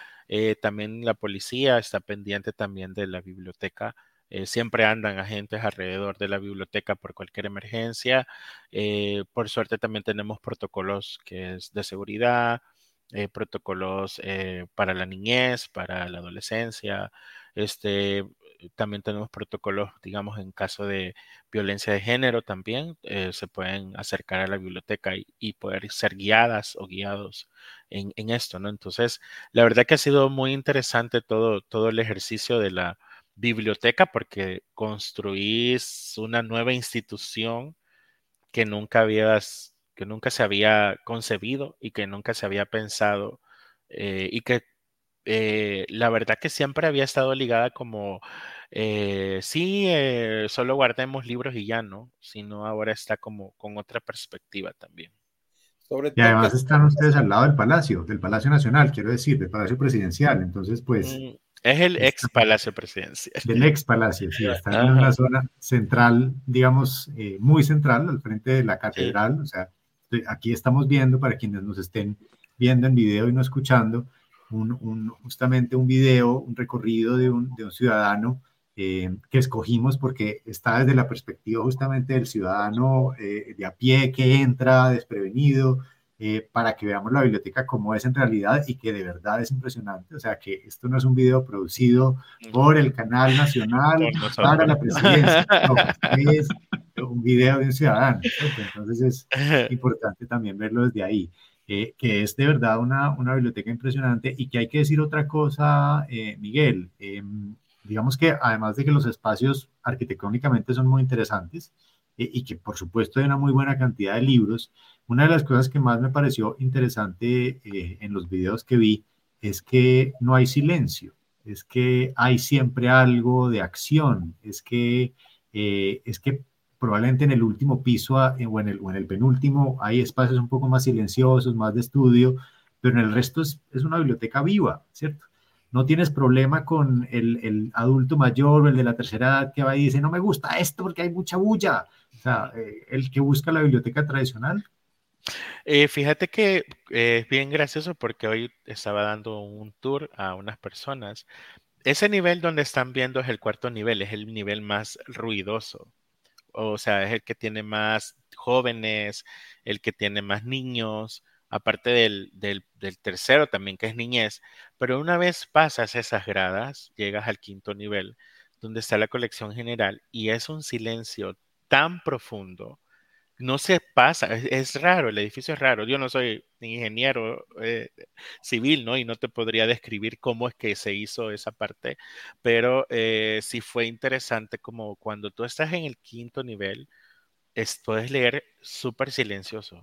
también la policía está pendiente también de la biblioteca eh, siempre andan agentes alrededor de la biblioteca por cualquier emergencia. Eh, por suerte también tenemos protocolos que es de seguridad, eh, protocolos para la niñez, para la adolescencia. Este, también tenemos protocolos, digamos, en caso de violencia de género también, se pueden acercar a la biblioteca y, poder ser guiadas o guiados en, en, esto, ¿no? Entonces, la verdad que ha sido muy interesante todo, todo el ejercicio de la, biblioteca porque construís una nueva institución que nunca habías, que nunca se había concebido y que nunca se había pensado eh, y que eh, la verdad que siempre había estado ligada como, eh, sí, solo guardemos libros y ya no, sino ahora está como con otra perspectiva también. y además están ustedes al lado del Palacio, del Palacio Nacional, quiero decir, del Palacio Presidencial. Entonces, pues, mm, es el ex Palacio Presidencial. El ex Palacio, sí, está en una zona central, digamos, eh, muy central, al frente de la catedral. O sea, aquí estamos viendo, para quienes nos estén viendo en video y no escuchando, un, justamente un video, un recorrido de un, de un ciudadano eh, que escogimos porque está desde la perspectiva justamente del ciudadano eh, de a pie que entra desprevenido, eh, para que veamos la biblioteca como es en realidad y que de verdad es impresionante. O sea, que esto no es un video producido por el canal nacional para la presidencia, es un video de un ciudadano. Entonces es importante también verlo desde ahí. Eh, que es de verdad una, una, biblioteca impresionante y que hay que decir otra cosa, eh, Miguel. digamos que además de que los espacios arquitectónicamente son muy interesantes y que por supuesto hay una muy buena cantidad de libros, una de las cosas que más me pareció interesante eh, en los videos que vi es que no hay silencio, es que hay siempre algo de acción, es que, eh, es que probablemente en el último piso ah, o en el, o en el penúltimo hay espacios un poco más silenciosos, más de estudio, pero en el resto es, es una biblioteca viva, ¿cierto? No tienes problema con el, el, adulto mayor o el de la tercera edad que va y dice, no me gusta esto porque hay mucha bulla. O sea, eh, el que busca la biblioteca tradicional eh, fíjate que eh, es bien gracioso porque hoy estaba dando un tour a unas personas. Ese nivel donde están viendo es el cuarto nivel, es el nivel más ruidoso. O sea, es el que tiene más jóvenes, el que tiene más niños, aparte del, del, del tercero también, que es niñez. Pero una vez pasas esas gradas, llegas al quinto nivel, donde está la colección general, y es un silencio tan profundo no se pasa, es, raro, el edificio es raro. Yo no soy ingeniero eh, civil, ¿no? Y no te podría describir cómo es que se hizo esa parte, pero eh, sí fue interesante como cuando tú estás en el quinto nivel, es, puedes leer súper silencioso,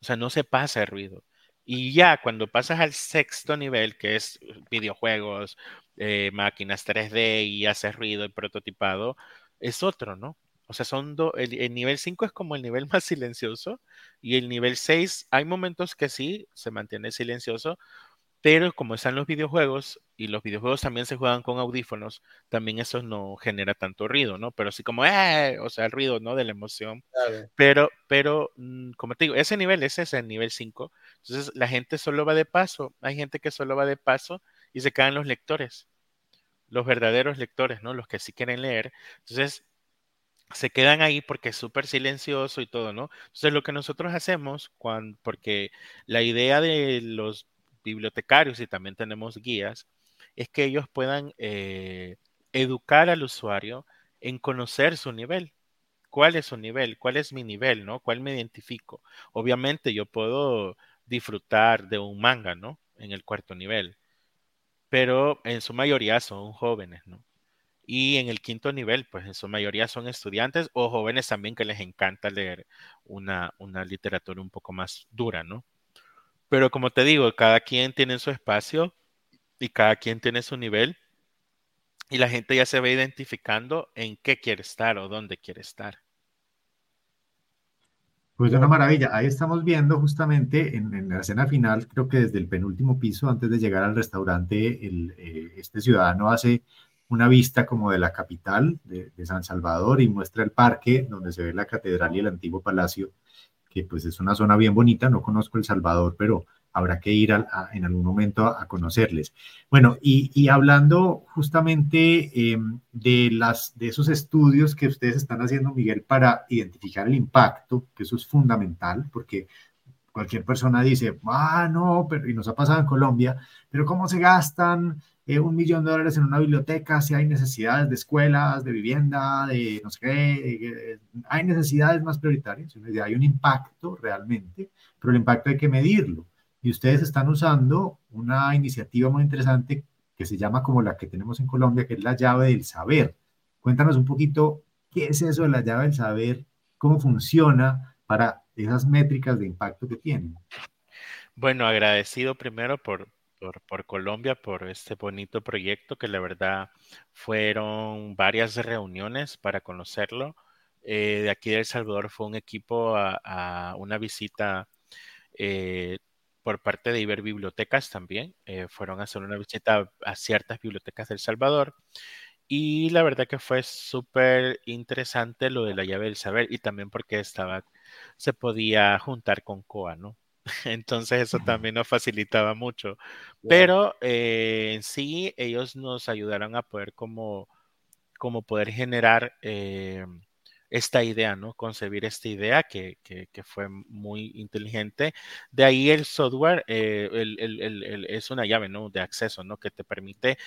o sea, no se pasa el ruido. Y ya cuando pasas al sexto nivel, que es videojuegos, eh, máquinas 3D y haces ruido y prototipado, es otro, ¿no? O sea, son el, nivel 5 es como el nivel más silencioso y el nivel 6 hay momentos que sí se mantiene silencioso, pero como están los videojuegos y los videojuegos también se juegan con audífonos, también eso no genera tanto ruido, ¿no? Pero sí como, ¡eh! O sea, el ruido, ¿no? De la emoción. Pero, pero, mm, como te digo, ese nivel, ese es el nivel 5. Entonces, la gente solo va de paso. Hay gente que solo va de paso y se quedan los lectores. Los verdaderos lectores, ¿no? Los que sí quieren leer. Entonces, se quedan ahí porque es súper silencioso y todo, ¿no? Entonces lo que nosotros hacemos, cuando, porque la idea de los bibliotecarios y también tenemos guías, es que ellos puedan eh, educar al usuario en conocer su nivel. ¿Cuál es su nivel? ¿Cuál es mi nivel? ¿No? ¿Cuál me identifico? Obviamente yo puedo disfrutar de un manga, ¿no? En el cuarto nivel, pero en su mayoría son jóvenes, ¿no? Y en el quinto nivel, pues en su mayoría son estudiantes o jóvenes también que les encanta leer una, una literatura un poco más dura, ¿no? Pero como te digo, cada quien tiene su espacio y cada quien tiene su nivel. y la gente ya se va identificando en qué quiere estar o dónde quiere estar. Pues una maravilla. Ahí estamos viendo justamente en, la escena final, creo que desde el penúltimo piso, antes de llegar al restaurante, el, eh, este ciudadano hace una vista como de la capital de, San Salvador y muestra el parque donde se ve la catedral y el antiguo palacio, que pues es una zona bien bonita. No conozco El Salvador, pero habrá que ir en algún momento a, conocerles. Bueno, y, hablando justamente em, de, las, de esos estudios que ustedes están haciendo, Miguel, para identificar el impacto, que eso es fundamental, porque cualquier persona dice, ah, no, pero, y nos ha pasado en Colombia, pero ¿cómo se gastan eh, un millón de dólares en una biblioteca si hay necesidades de escuelas, de vivienda, de no sé qué? hay necesidades más prioritarias, hay un impacto realmente, pero el impacto hay que medirlo y ustedes están usando una iniciativa muy interesante que se llama como la que tenemos en Colombia, que es la llave del saber. Cuéntanos un poquito qué es eso de la llave del saber, cómo funciona para esas métricas de impacto que tienen. Bueno, agradecido primero por, por, Colombia, por este bonito proyecto que la verdad fueron varias reuniones para conocerlo. Eh, de aquí de El Salvador fue un equipo a, una visita eh, por parte de Iber Bibliotecas también. Eh, fueron a hacer una visita a ciertas bibliotecas del Salvador. Y la verdad que fue súper interesante lo de la llave del saber y también porque estaba, se podía juntar con COA, ¿no? Entonces eso también nos facilitaba mucho. Pero eh, en sí ellos nos ayudaron a poder como, como poder generar eh, esta idea, ¿no? Concebir esta idea que, fue muy inteligente. De ahí el software eh, es una llave, ¿no? De acceso, ¿no? Que te permite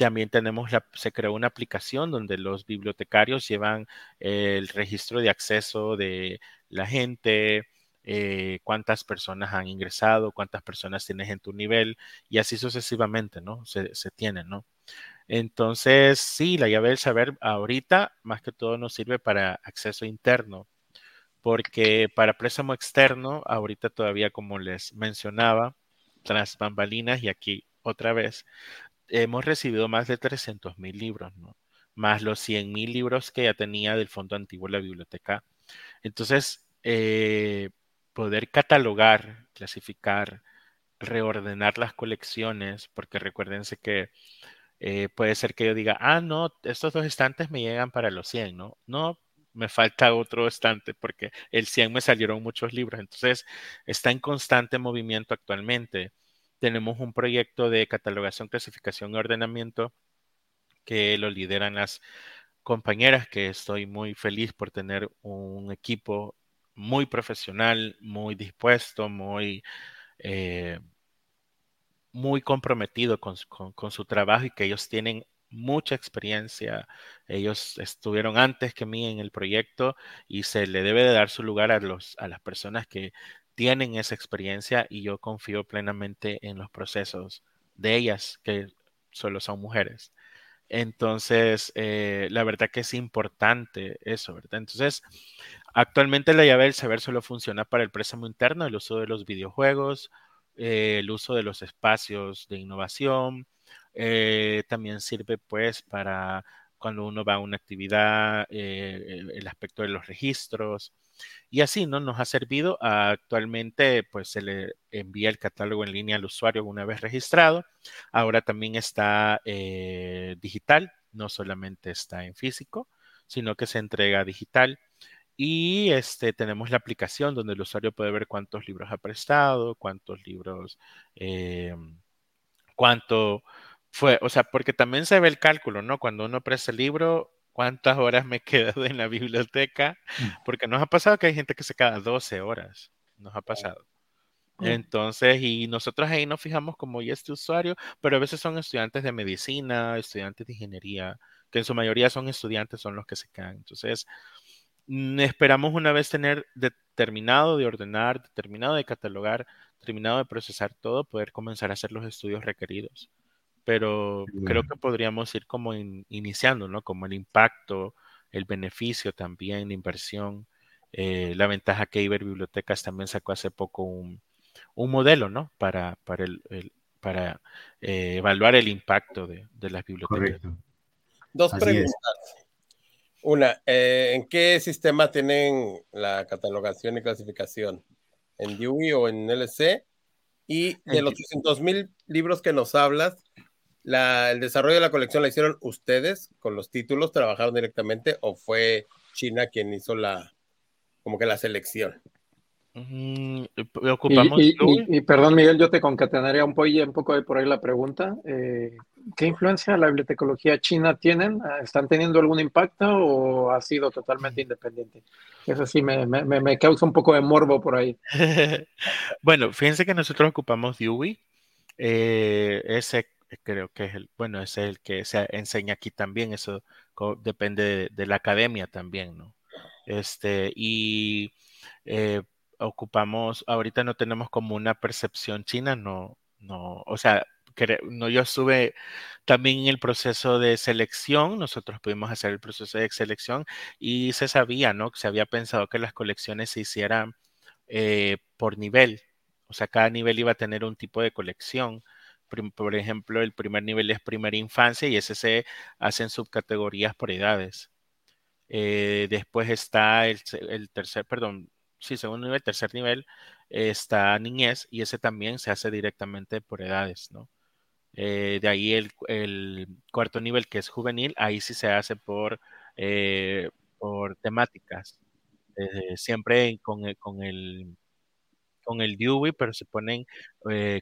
también tenemos la, se creó una aplicación donde los bibliotecarios llevan el registro de acceso de la gente, eh, cuántas personas han ingresado, cuántas personas tienes en tu nivel y así sucesivamente, ¿no? Se, se tienen, ¿no? Entonces, sí, la llave del saber ahorita más que todo nos sirve para acceso interno, porque para préstamo externo, ahorita todavía como les mencionaba, tras bambalinas y aquí otra vez, hemos recibido más de 300 mil libros, ¿no? Más los 100 mil libros que ya tenía del Fondo Antiguo de la Biblioteca. Entonces, eh, poder catalogar, clasificar, reordenar las colecciones, porque recuérdense que eh, puede ser que yo diga, ah, no, estos dos estantes me llegan para los 100, ¿no? No, me falta otro estante porque el 100 me salieron muchos libros. Entonces, está en constante movimiento actualmente. Tenemos un proyecto de catalogación, clasificación y ordenamiento que lo lideran las compañeras, que estoy muy feliz por tener un equipo muy profesional, muy dispuesto, muy... Eh, muy comprometido con, su trabajo y que ellos tienen mucha experiencia. Ellos estuvieron antes que mí en el proyecto y se le debe de dar su lugar a, los, a las personas que tienen esa experiencia y yo confío plenamente en los procesos de ellas, que solo son mujeres. Entonces, eh, la verdad que es importante eso, ¿verdad? Entonces, actualmente la llave del saber solo funciona para el préstamo interno, el uso de los videojuegos, eh, el uso de los espacios de innovación. Eh, también sirve pues para cuando uno va a una actividad, eh, el, aspecto de los registros. Y así, ¿no? Nos ha servido. actualmente, pues se le envía el catálogo en línea al usuario una vez registrado. Ahora también está digital, no solamente está en físico, sino que se entrega digital. Y este, tenemos la aplicación donde el usuario puede ver cuántos libros ha prestado, cuántos libros, eh, cuánto fue, o sea, porque también se ve el cálculo, ¿no? Cuando uno presta el libro, cuántas horas me quedo en la biblioteca, mm. porque nos ha pasado que hay gente que se queda 12 horas, nos ha pasado. Mm. Entonces, y nosotros ahí nos fijamos como ya este usuario, pero a veces son estudiantes de medicina, estudiantes de ingeniería, que en su mayoría son estudiantes, son los que se quedan. Entonces, esperamos una vez tener determinado de ordenar, determinado de catalogar, terminado de procesar todo, poder comenzar a hacer los estudios requeridos. Pero creo que podríamos ir como iniciando, ¿no? Como el impacto, el beneficio también, la inversión, eh, la ventaja que Iber Bibliotecas también sacó hace poco un, modelo, ¿no? Para, para, el, para eh, evaluar el impacto de, las bibliotecas. Correcto. Dos preguntas. Una, eh, ¿en qué sistema tienen la catalogación y clasificación? ¿En Dewey o en LC? Y de los 300 mil libros que nos hablas, el desarrollo de la colección la hicieron ustedes con los títulos, trabajaron directamente o fue China quien hizo la, como que la selección. Mm, ocupamos y, perdón, Miguel, yo te concatenaría un, un poco por ahí la pregunta. Eh, ¿Qué influencia la bibliotecología china tienen? ¿Están teniendo algún impacto o ha sido totalmente independiente? Eso sí me, me, me causa un poco de morbo por ahí. bueno, fíjense que nosotros ocupamos Dewey. Eh, ese creo que es el, bueno, es el que se enseña aquí también. Eso depende de, de la academia también, ¿no? Este, y eh, ocupamos, ahorita no tenemos como una percepción china, no, no, o sea, no, yo estuve también en el proceso de selección, nosotros pudimos hacer el proceso de selección y se sabía, ¿no? Se había pensado que las colecciones se hicieran eh, por nivel, o sea, cada nivel iba a tener un tipo de colección. Por ejemplo, el primer nivel es primera infancia y ese se hacen subcategorías por edades. Eh, después está el, el tercer, perdón, sí, segundo nivel, tercer nivel, está niñez y ese también se hace directamente por edades, ¿no? Eh, de ahí el, cuarto nivel que es juvenil, ahí sí se hace por, eh, por temáticas. Eh, siempre con, con, el, con el Dewey, pero se ponen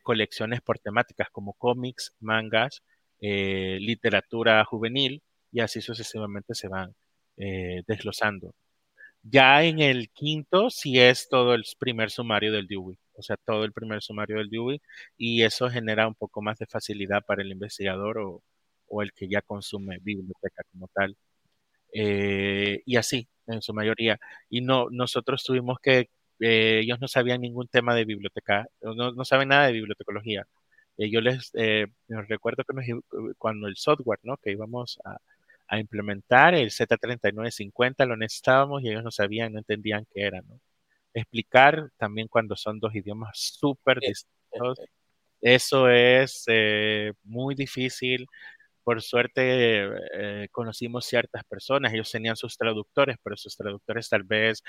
colecciones por temáticas como cómics, mangas, literatura juvenil y así sucesivamente se van desglosando. Ya en el quinto sí es todo el primer sumario del Dewey, o sea, todo el primer sumario del Dewey, y eso genera un poco más de facilidad para el investigador o, el que ya consume biblioteca como tal. Eh, y así, en su mayoría. Y no, nosotros tuvimos que, eh, ellos no sabían ningún tema de biblioteca, no, no saben nada de bibliotecología. Eh, yo les recuerdo que cuando el software, ¿no? Que íbamos a, a implementar el Z3950, lo necesitábamos y ellos no sabían, no entendían qué era, ¿no? Explicar también cuando son dos idiomas súper distintos, eso es eh, muy difícil. Por suerte eh, conocimos ciertas personas, ellos tenían sus traductores, pero sus traductores tal vez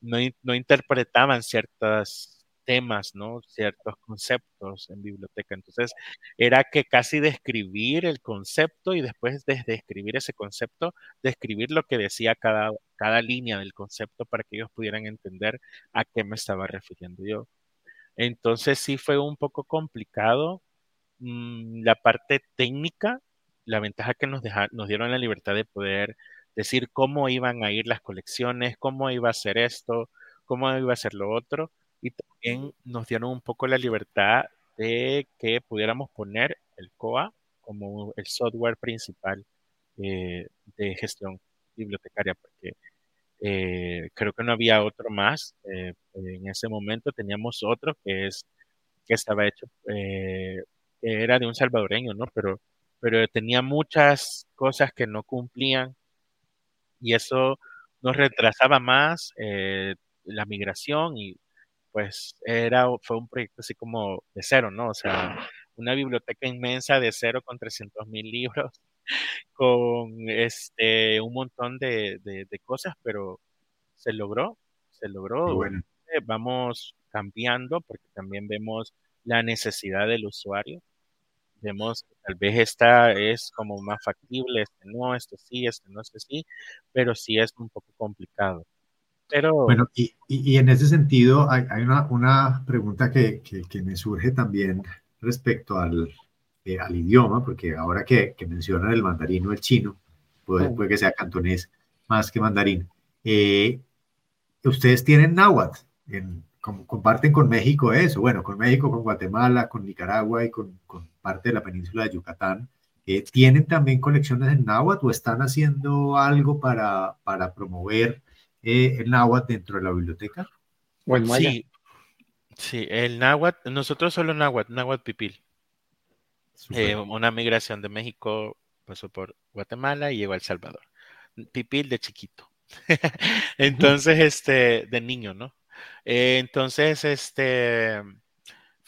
no, no interpretaban ciertas temas, ¿no? Ciertos conceptos en biblioteca. Entonces, era que casi describir el concepto y después de describir ese concepto, describir lo que decía cada, cada línea del concepto para que ellos pudieran entender a qué me estaba refiriendo yo. Entonces, sí fue un poco complicado mm, la parte técnica, la ventaja que nos, nos dieron la libertad de poder decir cómo iban a ir las colecciones, cómo iba a ser esto, cómo iba a ser lo otro, y también nos dieron un poco la libertad de que pudiéramos poner el COA como el software principal eh, de gestión bibliotecaria, porque eh, creo que no había otro más. Eh, en ese momento teníamos otro que es que estaba hecho, que era de un salvadoreño, ¿no? Pero, pero tenía muchas cosas que no cumplían y eso nos retrasaba más la migración y pues era, fue un proyecto así como de cero, ¿no? O sea, una biblioteca inmensa de cero con 300 mil libros, con este, un montón de, cosas, pero se logró, se logró. Bueno. Vamos cambiando porque también vemos la necesidad del usuario. Vemos que tal vez esta es como más factible, este no, este sí, este no, este sí, pero sí es un poco complicado. Bueno, y, y, en ese sentido hay, hay una, una, pregunta que, que, me surge también respecto al, eh, al idioma, porque ahora que, que, mencionan el mandarín o el chino, puede, puede que sea cantonés más que mandarín. Eh, ustedes tienen náhuatl, en, comparten con México eso, bueno, con México, con Guatemala, con Nicaragua y con, con parte de la península de Yucatán. Eh, ¿Tienen también colecciones en náhuatl o están haciendo algo para, para promover eh, el náhuatl dentro de la biblioteca? Bueno, sí, sí, el náhuatl, nosotros solo náhuatl, náhuatl pipil. Eh, una migración de México pasó por Guatemala y llegó a El Salvador. Pipil de chiquito. entonces, este, de niño, ¿no? Eh, entonces, este,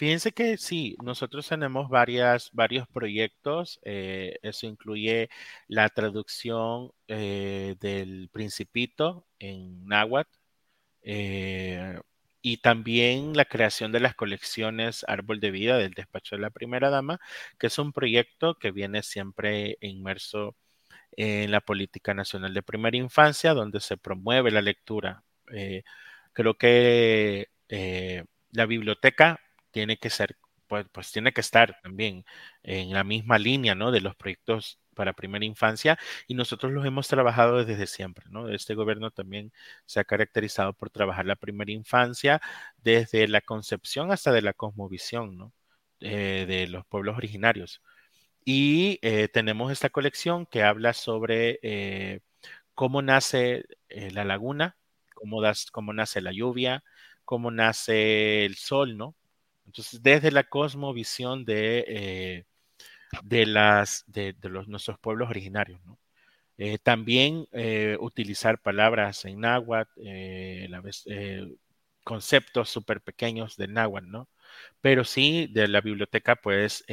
Fíjense que sí, nosotros tenemos varias, varios proyectos. eh, eso incluye la traducción eh, del Principito en náhuatl eh, y también la creación de las colecciones Árbol de Vida del Despacho de la Primera Dama, que es un proyecto que viene siempre inmerso en la política nacional de primera infancia, donde se promueve la lectura. Eh, creo que eh, la biblioteca tiene que ser, pues, pues, tiene que estar también en la misma línea, ¿no? De los proyectos para primera infancia y nosotros los hemos trabajado desde siempre, ¿no? Este gobierno también se ha caracterizado por trabajar la primera infancia desde la concepción hasta de la cosmovisión, ¿no? Eh, de los pueblos originarios. Y eh, tenemos esta colección que habla sobre eh, cómo nace la laguna, cómo nace la lluvia, cómo nace el sol, ¿no? Entonces, desde la cosmovisión de, eh, de, las, de, de los, nuestros pueblos originarios, ¿no? Eh, también eh, utilizar palabras en náhuatl, conceptos súper pequeños del náhuatl, ¿no? Pero sí, de la biblioteca, pues,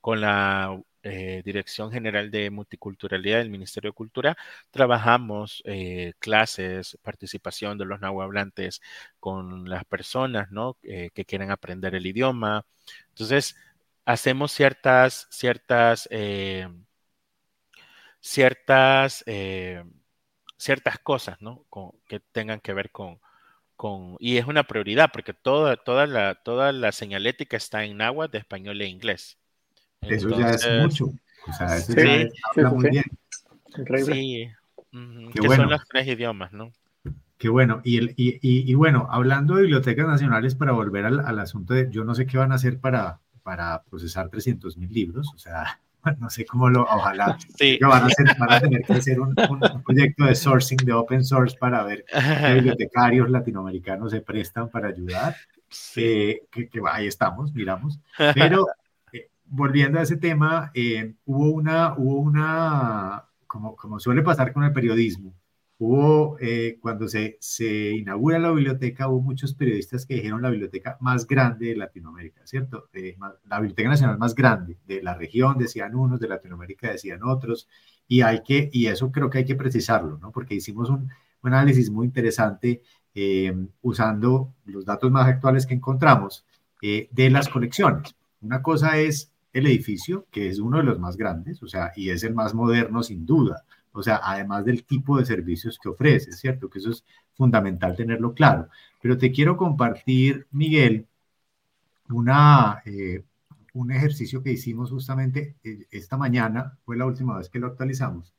con la eh, Dirección General de Multiculturalidad del Ministerio de Cultura, trabajamos eh, clases, participación de los nahuablantes con las personas. Eh, que quieren aprender el idioma. Entonces, hacemos ciertas, ciertas, ciertas, ciertas cosas, que tengan que ver con, con, y es una prioridad porque toda, toda la, toda la señalética está en náhuatl, de español e inglés. Eso ya es mucho. O sea, eso Sí, ya sí, habla sí, muy sí. bien. Increíble. Sí, ujú, Qué que bueno. son los tres idiomas, ¿no? Qué bueno. Y, el, y, y- y bueno, hablando de bibliotecas nacionales, para volver al, al asunto de, yo no sé qué van a hacer para, para procesar 300 mil libros, o sea, no sé cómo lo, ojalá, Sí. van a, hacer, van a tener que hacer un, un- un proyecto de sourcing, de open source, para ver qué bibliotecarios latinoamericanos se prestan para ayudar. Sí. Eh, que, que ahí estamos, miramos. Pero volviendo a ese tema, eh, hubo una, hubo una, como, como suele pasar con el periodismo, hubo, eh, cuando se, se inaugura la biblioteca, hubo muchos periodistas que dijeron la biblioteca más grande de Latinoamérica, ¿cierto? Eh, la biblioteca nacional más grande de la región, decían unos, de Latinoamérica decían otros, y hay que, y eso creo que hay que precisarlo, ¿no? Porque hicimos un, un análisis muy interesante eh, usando los datos más actuales que encontramos eh, de las colecciones. Una cosa es el edificio, que es uno de los más grandes, o sea, y es el más moderno sin duda. O sea, además del tipo de servicios que ofrece, ¿cierto? Que eso es fundamental tenerlo claro. Pero te quiero compartir, Miguel, una, eh, un ejercicio que hicimos justamente eh, esta mañana, fue la última vez que lo actualizamos,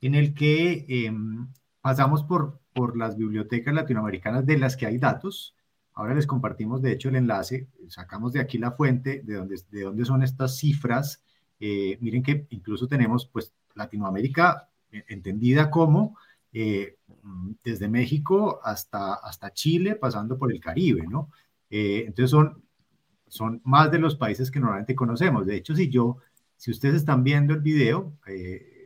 en el que eh, pasamos por, por las bibliotecas latinoamericanas de las que hay datos. Ahora les compartimos, de hecho, el enlace, sacamos de aquí la fuente de donde, de dónde son estas cifras. Eh, miren que incluso tenemos, pues, Latinoamérica eh, entendida como eh, desde México hasta, hasta Chile, pasando por el Caribe, ¿no? Entonces son, son más de los países que normalmente conocemos. De hecho, si yo, si ustedes están viendo el video,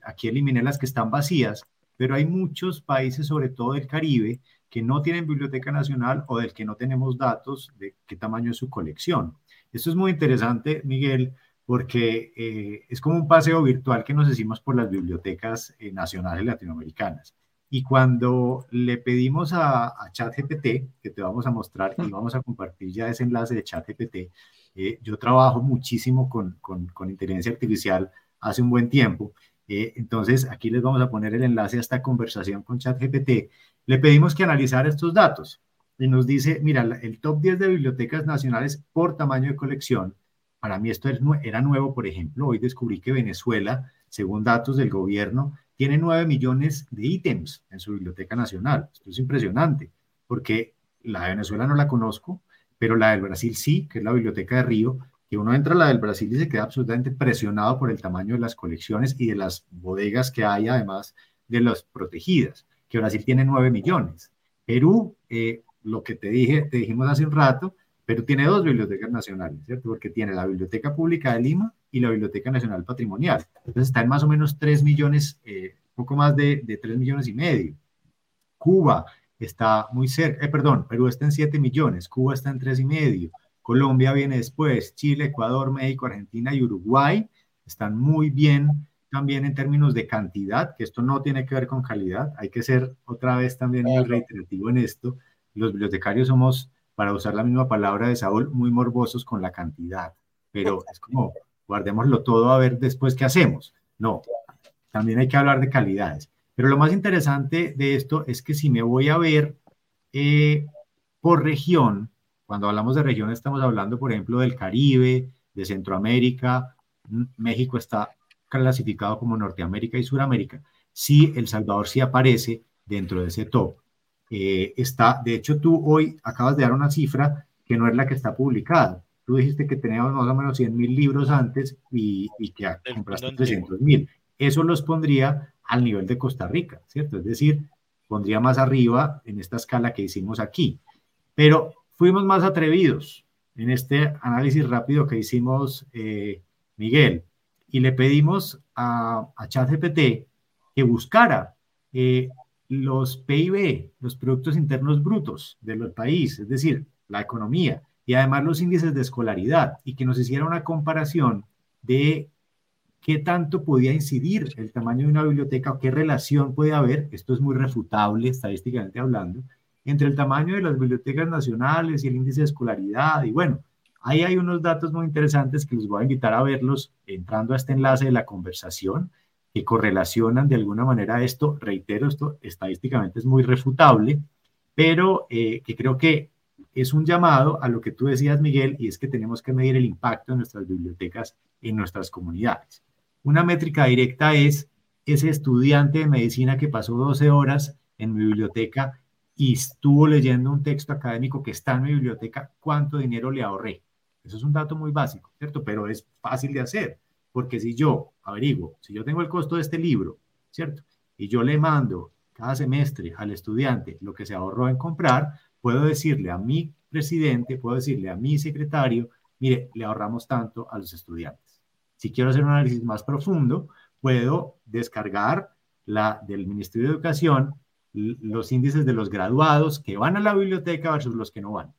aquí eliminé las que están vacías, pero hay muchos países, sobre todo del Caribe, que no tienen biblioteca nacional o del que no tenemos datos de qué tamaño es su colección. Esto es muy interesante, Miguel, porque eh, es como un paseo virtual que nos hicimos por las bibliotecas eh, nacionales latinoamericanas. Y cuando le pedimos a, a ChatGPT, que te vamos a mostrar y vamos a compartir ya ese enlace de ChatGPT, eh, yo trabajo muchísimo con, con, con, inteligencia artificial hace un buen tiempo. Eh, entonces, aquí les vamos a poner el enlace a esta conversación con ChatGPT. Le pedimos que analizara estos datos y nos dice, mira, el top 10 de bibliotecas nacionales por tamaño de colección. Para mí esto era nuevo, por ejemplo, hoy descubrí que Venezuela, según datos del gobierno, tiene 9 millones de ítems en su biblioteca nacional. Esto es impresionante, porque la de Venezuela no la conozco, pero la del Brasil sí, que es la biblioteca de Río, que uno entra a la del Brasil y se queda absolutamente presionado por el tamaño de las colecciones y de las bodegas que hay, además de las protegidas, que Brasil tiene 9 millones. Perú, eh, lo que te dije, te dijimos hace un rato, Perú tiene dos bibliotecas nacionales, ¿cierto? Porque tiene la Biblioteca Pública de Lima y la Biblioteca Nacional Patrimonial. Entonces está en más o menos 3 millones, eh, poco más de, de 3 millones y medio. Cuba está muy cerca, eh, perdón, Perú está en 7 millones, Cuba está en 3 y medio, Colombia viene después, Chile, Ecuador, México, Argentina y Uruguay están muy bien también en términos de cantidad, que esto no tiene que ver con calidad, hay que ser otra vez también muy reiterativo en esto. Los bibliotecarios somos, para usar la misma palabra de Saúl, muy morbosos con la cantidad, pero es como guardémoslo todo a ver después qué hacemos. No, también hay que hablar de calidades. Pero lo más interesante de esto es que si me voy a ver eh, por región, cuando hablamos de región estamos hablando, por ejemplo, del Caribe, de Centroamérica, México está clasificado como Norteamérica y Suramérica. Sí, El Salvador sí aparece dentro de ese top. Eh, está, de hecho, tú hoy acabas de dar una cifra que no es la que está publicada. Tú dijiste que teníamos más o menos 100 mil libros antes y, y que compraste 300 mil. Eso los pondría al nivel de Costa Rica, ¿cierto? Es decir, pondría más arriba en esta escala que hicimos aquí. Pero fuimos más atrevidos en este análisis rápido que hicimos, eh, Miguel, y le pedimos a, a ChatGPT que buscara eh, los PIB, los Productos Internos Brutos del país, es decir, la economía, y además los índices de escolaridad, y que nos hiciera una comparación de qué tanto podía incidir el tamaño de una biblioteca o qué relación puede haber, esto es muy refutable estadísticamente hablando, entre el tamaño de las bibliotecas nacionales y el índice de escolaridad. Y bueno, ahí hay unos datos muy interesantes que les voy a invitar a verlos entrando a este enlace de la conversación que correlacionan de alguna manera esto. Reitero, esto estadísticamente es muy refutable, pero eh, que creo que es un llamado a lo que tú decías, Miguel, y es que tenemos que medir el impacto de nuestras bibliotecas en nuestras comunidades. Una métrica directa es ese estudiante de medicina que pasó 12 horas en mi biblioteca y estuvo leyendo un texto académico que está en mi biblioteca, ¿cuánto dinero le ahorré? Eso es un dato muy básico, ¿cierto? Pero es fácil de hacer, porque si yo averiguo, si yo tengo el costo de este libro, ¿cierto? Y yo le mando cada semestre al estudiante lo que se ahorró en comprar, puedo decirle a mi presidente, puedo decirle a mi secretario, mire, le ahorramos tanto a los estudiantes. Si quiero hacer un análisis más profundo, puedo descargar la del Ministerio de Educación los índices de los graduados que van a la biblioteca versus los que no van.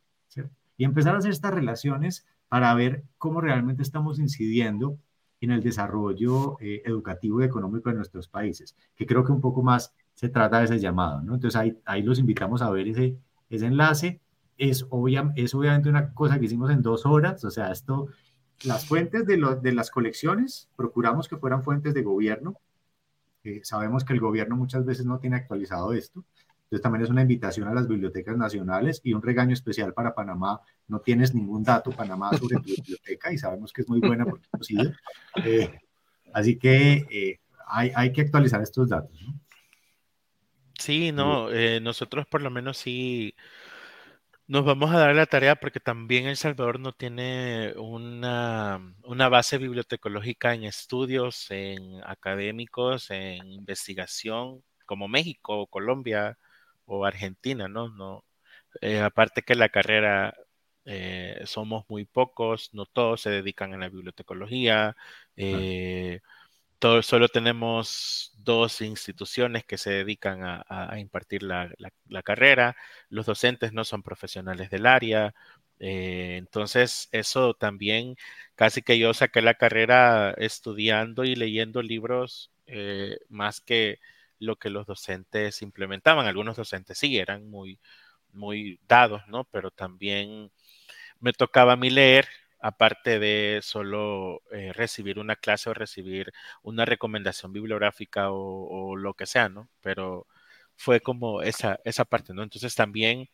Y empezar a hacer estas relaciones para ver cómo realmente estamos incidiendo en el desarrollo eh, educativo y económico de nuestros países, que creo que un poco más se trata de ese llamado, ¿no? Entonces ahí, los invitamos a ver ese, enlace. Es, obvia, es obviamente una cosa que hicimos en dos horas, o sea, esto, las fuentes de, de las colecciones, procuramos que fueran fuentes de gobierno, sabemos que el gobierno muchas veces no tiene actualizado esto. Entonces también es una invitación a las bibliotecas nacionales y un regaño especial para Panamá. No tienes ningún dato, Panamá, sobre tu biblioteca y sabemos que es muy buena porque es posible. Eh, así que eh, hay, hay, que actualizar estos datos. Sí, no, eh, nosotros por lo menos sí nos vamos a dar la tarea porque también El Salvador no tiene una, base bibliotecológica en estudios, en académicos, en investigación, como México, Colombia o Argentina, ¿no? no eh, aparte que la carrera eh, somos muy pocos, no todos se dedican a la bibliotecología. Eh, solo tenemos dos instituciones que se dedican a, impartir la, carrera. Los docentes no son profesionales del área. Eh, entonces, eso también, casi que yo saqué la carrera estudiando y leyendo libros más que lo que los docentes implementaban. Algunos docentes sí eran muy, muy dados, ¿no? Pero también me tocaba a mí leer aparte de solo eh, recibir una clase o recibir una recomendación bibliográfica o, lo que sea, ¿no? Pero fue como esa, esa parte, ¿no? Entonces también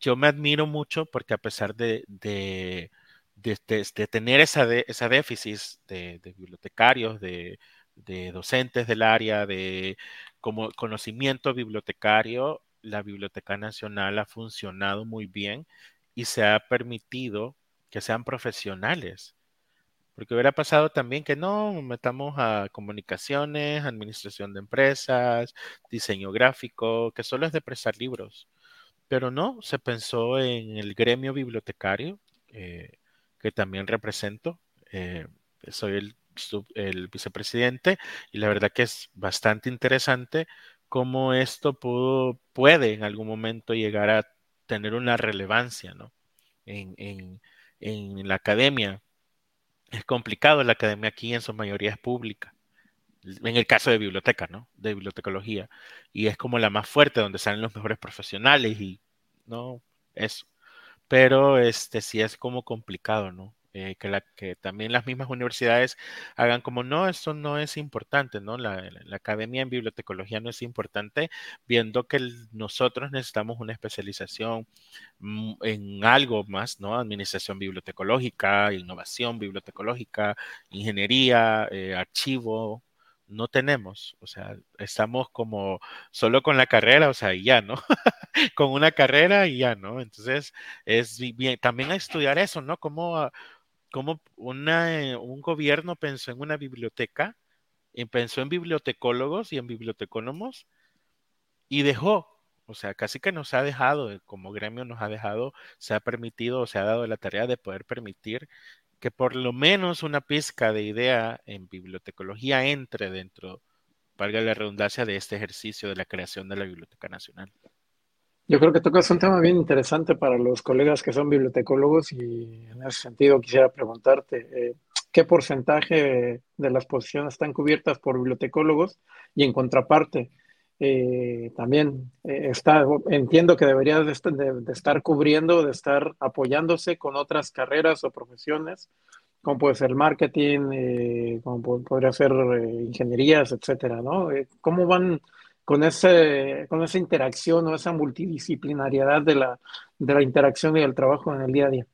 yo me admiro mucho porque a pesar de, de, tener esa, esa déficit de, bibliotecarios, de, docentes del área, de como conocimiento bibliotecario, la Biblioteca Nacional ha funcionado muy bien y se ha permitido que sean profesionales. Porque hubiera pasado también que no, metamos a comunicaciones, administración de empresas, diseño gráfico, que solo es de prestar libros. Pero no, se pensó en el gremio bibliotecario, eh, que también represento. Eh, soy el, el, vicepresidente y la verdad que es bastante interesante cómo esto pudo, puede en algún momento llegar a tener una relevancia ¿no? en, en la academia. Es complicado, la academia aquí en su mayoría es pública. En el caso de biblioteca, ¿no? De bibliotecología. Y es como la más fuerte, donde salen los mejores profesionales y, ¿no? Eso. Pero este sí es como complicado, ¿no? Eh, que, la, que también las mismas universidades hagan como, no, eso no es importante, ¿no? La, academia en bibliotecología no es importante, viendo que nosotros necesitamos una especialización mm, en algo más, ¿no? Administración bibliotecológica, innovación bibliotecológica, ingeniería, eh, archivo, no tenemos, o sea, estamos como solo con la carrera, o sea, y ya, ¿no? con una carrera y ya, ¿no? Entonces, es bien, también estudiar eso, ¿no? Cómo, cómo una, un gobierno pensó en una biblioteca, y pensó en bibliotecólogos y en bibliotecónomos y dejó, o sea, casi que nos ha dejado, como gremio nos ha dejado, se ha permitido, se ha dado la tarea de poder permitir que por lo menos una pizca de idea en bibliotecología entre dentro, valga la redundancia, de este ejercicio de la creación de la Biblioteca Nacional. Yo creo que tocas un tema bien interesante para los colegas que son bibliotecólogos y en ese sentido quisiera preguntarte, eh, ¿qué porcentaje de las posiciones están cubiertas por bibliotecólogos? Y en contraparte, eh, también eh, está, entiendo que debería de, estar cubriendo, de estar apoyándose con otras carreras o profesiones, como puede ser marketing, eh, como podría ser ingenierías, etcétera, ¿no? ¿Cómo van con, ese, con esa interacción o esa multidisciplinariedad de la, de la interacción y el trabajo en el día a día?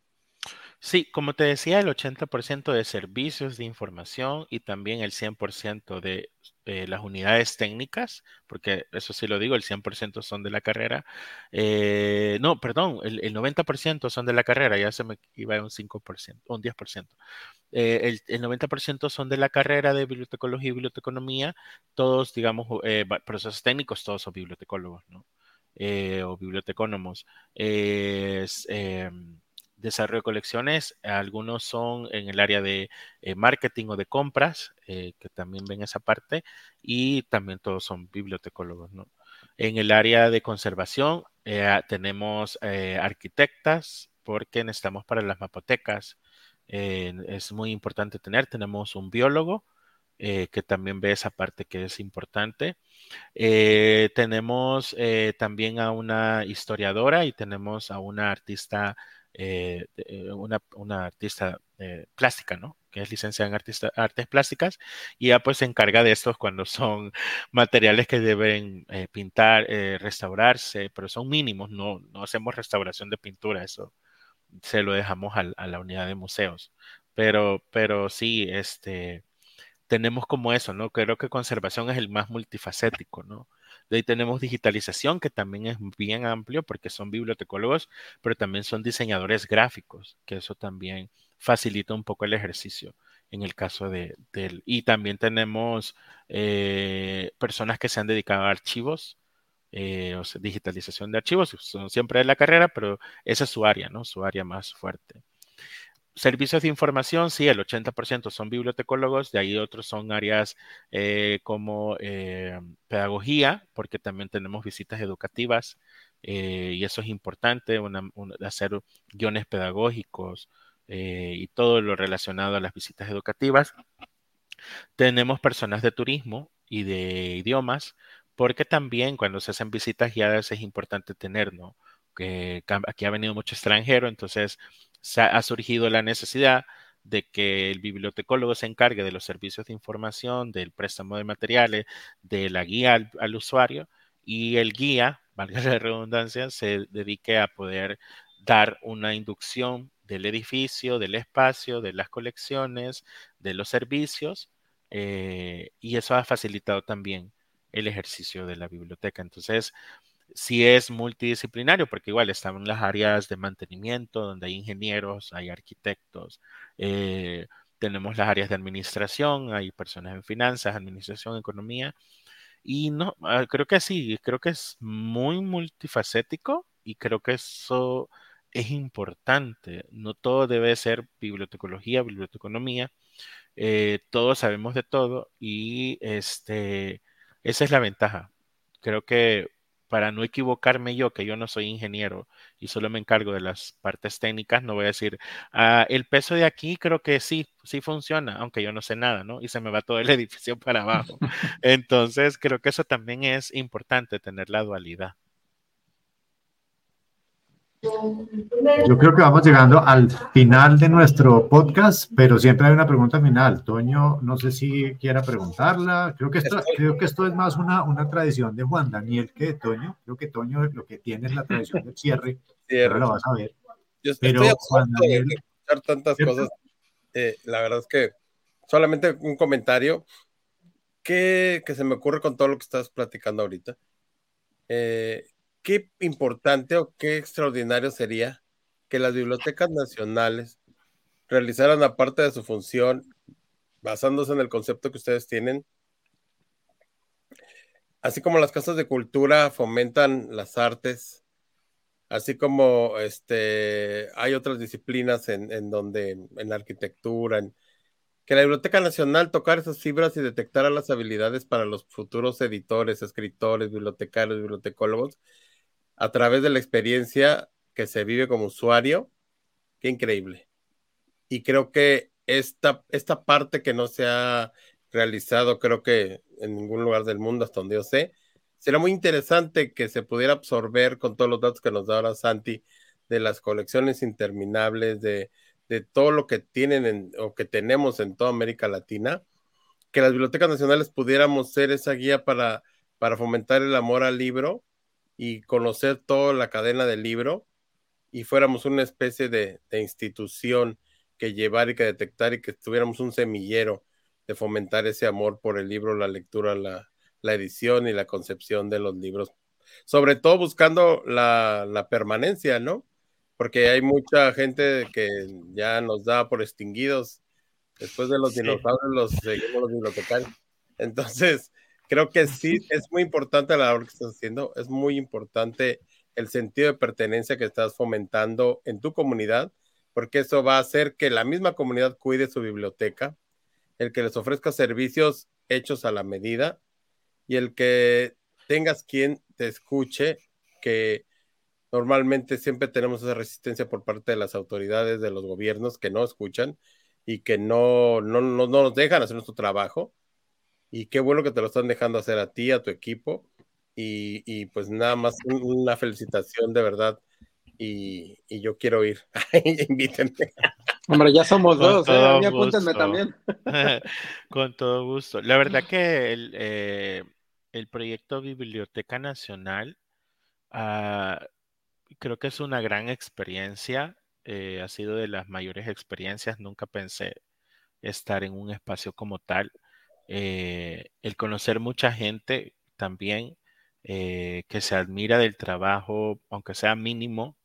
Sí, como te decía, el 80% de servicios de información y también el 100% de eh, las unidades técnicas, porque eso sí lo digo, el 100% son de la carrera. Eh, no, perdón, el, 90% son de la carrera, ya se me iba a un 5%, un 10%. Eh, el, 90% son de la carrera de bibliotecología y biblioteconomía, todos, digamos, procesos técnicos, todos son bibliotecólogos, ¿no? o bibliotecónomos. Es, em, desarrollo de colecciones, algunos son en el área de eh, marketing o de compras, eh, que también ven esa parte, y también todos son bibliotecólogos. ¿no? En el área de conservación eh, tenemos arquitectas, porque necesitamos para las mapotecas, es muy importante tener, tenemos un biólogo, que también ve esa parte que es importante. tenemos también a una historiadora y tenemos a una artista eh, eh, una, artista eh, plástica, ¿no? Que es licenciada en artes plásticas y ya pues se encarga de estos cuando son materiales que deben pintar, restaurarse, pero son mínimos, no, no hacemos restauración de pintura, eso se lo dejamos a, la unidad de museos. Pero, pero sí, este, tenemos como eso, ¿no? Creo que conservación es el más multifacético, ¿no? De ahí tenemos digitalización, que también es bien amplio porque son bibliotecólogos, pero también son diseñadores gráficos, que eso también facilita un poco el ejercicio en el caso de, del... Y también tenemos eh, personas que se han dedicado a archivos, eh, o sea, digitalización de archivos, son siempre de la carrera, pero esa es su área, ¿no? Su área más fuerte servicios de información, sí, el 80% son bibliotecólogos, de ahí otros son áreas eh, como eh, pedagogía, porque también tenemos visitas educativas eh, y eso es importante, hacer guiones pedagógicos y todo lo relacionado a las visitas educativas. Tenemos personas de turismo y de idiomas, porque también cuando se hacen visitas guiadas es importante tener, ¿no? Que aquí ha venido mucho extranjero, entonces ha surgido la necesidad de que el bibliotecólogo se encargue de los servicios de información, del préstamo de materiales, de la guía al, usuario y el guía, valga la redundancia, se dedique a poder dar una inducción del edificio, del espacio, de las colecciones, de los servicios, eh, y eso ha facilitado también el ejercicio de la biblioteca. Entonces, si es multidisciplinario, porque igual están las áreas de mantenimiento, donde hay ingenieros, hay arquitectos, eh, tenemos las áreas de administración, hay personas en finanzas, administración, economía, y no, ah, creo que sí, creo que es muy multifacético y creo que eso es importante. No todo debe ser bibliotecología, biblioteconomía, eh, todos sabemos de todo y este, esa es la ventaja. Creo que para no equivocarme yo, que yo no soy ingeniero y solo me encargo de las partes técnicas, no voy a decir, ah, el peso de aquí creo que sí, sí funciona, aunque yo no sé nada, ¿no? Y se me va todo el edificio para abajo. Entonces, creo que eso también es importante, tener la dualidad. Yo creo que vamos llegando al final de nuestro podcast, pero siempre hay una pregunta final. Toño, no sé si quiera preguntarla. Creo que esto, creo que esto es más una, una tradición de Juan Daniel que de Toño. Creo que Toño lo que tiene es la tradición del cierre. Cierre. lo vas a ver. Yo pero Juan Daniel, de escuchar tantas cosas. Eh, la verdad es que solamente un comentario que, que se me ocurre con todo lo que estás platicando ahorita. Eh, qué importante o qué extraordinario sería que las bibliotecas nacionales realizaran aparte de su función, basándose en el concepto que ustedes tienen, así como las casas de cultura fomentan las artes, así como este, hay otras disciplinas en, en donde, en la arquitectura, que la Biblioteca Nacional tocar esas fibras y detectar las habilidades para los futuros editores, escritores, bibliotecarios, bibliotecólogos, a través de la experiencia que se vive como usuario, qué increíble. Y creo que esta, esta parte que no se ha realizado, creo que en ningún lugar del mundo, hasta donde yo sé, será muy interesante que se pudiera absorber con todos los datos que nos da ahora Santi de las colecciones interminables, de, de todo lo que tienen o que tenemos en toda América Latina, que las bibliotecas nacionales pudiéramos ser esa guía para, para fomentar el amor al libro y conocer toda la cadena del libro y fuéramos una especie de, institución que llevar y que detectar y que tuviéramos un semillero de fomentar ese amor por el libro, la lectura, la, edición y la concepción de los libros. Sobre todo buscando la, permanencia, ¿no? Porque hay mucha gente que ya nos da por extinguidos. Después de los dinosaurios los seguimos los bibliotecarios. Entonces, creo que sí es muy importante la labor que estás haciendo, es muy importante el sentido de pertenencia que estás fomentando en tu comunidad, porque eso va a hacer que la misma comunidad cuide su biblioteca, el que les ofrezca servicios hechos a la medida y el que tengas quien te escuche, que normalmente siempre tenemos esa resistencia por parte de las autoridades, de los gobiernos que no escuchan y que no, no, no nos dejan hacer nuestro trabajo y qué bueno que te lo están dejando hacer a ti, a tu equipo. Y, pues nada más una felicitación de verdad. Y, yo quiero ir. Invítenme. Hombre, ya somos dos, ¿eh? a mí apúntenme también. Con todo gusto. La verdad que el, eh, el proyecto Biblioteca Nacional ah, creo que es una gran experiencia. Eh, ha sido de las mayores experiencias. Nunca pensé estar en un espacio como tal. Eh, el conocer mucha gente también eh, que se admira del trabajo, aunque sea mínimo,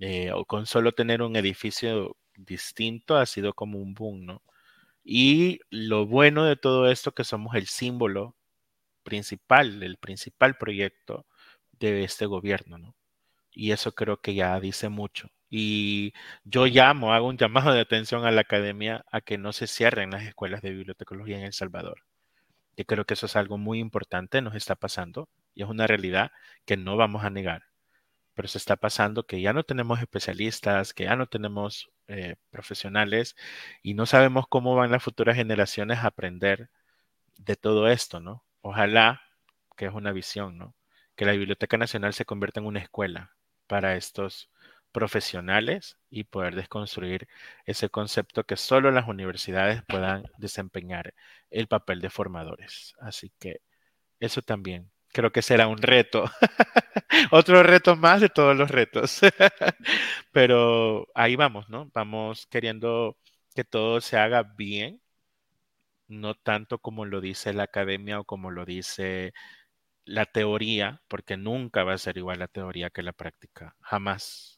eh, o con solo tener un edificio distinto, ha sido como un boom, ¿no? Y lo bueno de todo esto que somos el símbolo principal, el principal proyecto de este gobierno, ¿no? Y eso creo que ya dice mucho. Y yo llamo, hago un llamado de atención a la academia a que no se cierren las escuelas de bibliotecología en El Salvador. Yo creo que eso es algo muy importante, nos está pasando y es una realidad que no vamos a negar. Pero se está pasando que ya no tenemos especialistas, que ya no tenemos eh, profesionales y no sabemos cómo van las futuras generaciones a aprender de todo esto, ¿no? Ojalá, que es una visión, ¿no? Que la Biblioteca Nacional se convierta en una escuela para estos profesionales y poder desconstruir ese concepto que solo las universidades puedan desempeñar el papel de formadores. Así que eso también creo que será un reto. Otro reto más de todos los retos. Pero ahí vamos, ¿no? Vamos queriendo que todo se haga bien, no tanto como lo dice la academia o como lo dice la teoría, porque nunca va a ser igual la teoría que la práctica, jamás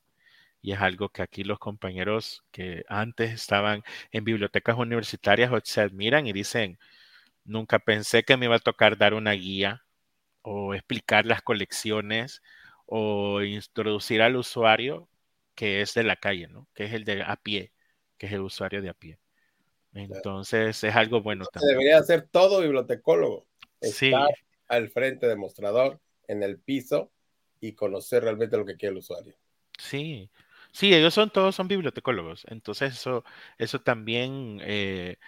y es algo que aquí los compañeros que antes estaban en bibliotecas universitarias se admiran y dicen, nunca pensé que me iba a tocar dar una guía o explicar las colecciones o introducir al usuario que es de la calle, ¿no? Que es el de a pie, que es el usuario de a pie. Entonces es algo bueno también. Debería ser todo bibliotecólogo. Estar al frente de mostrador en el piso y conocer realmente lo que quiere el usuario. Sí, sí, ellos son todos son bibliotecólogos, entonces eso, eso también eh,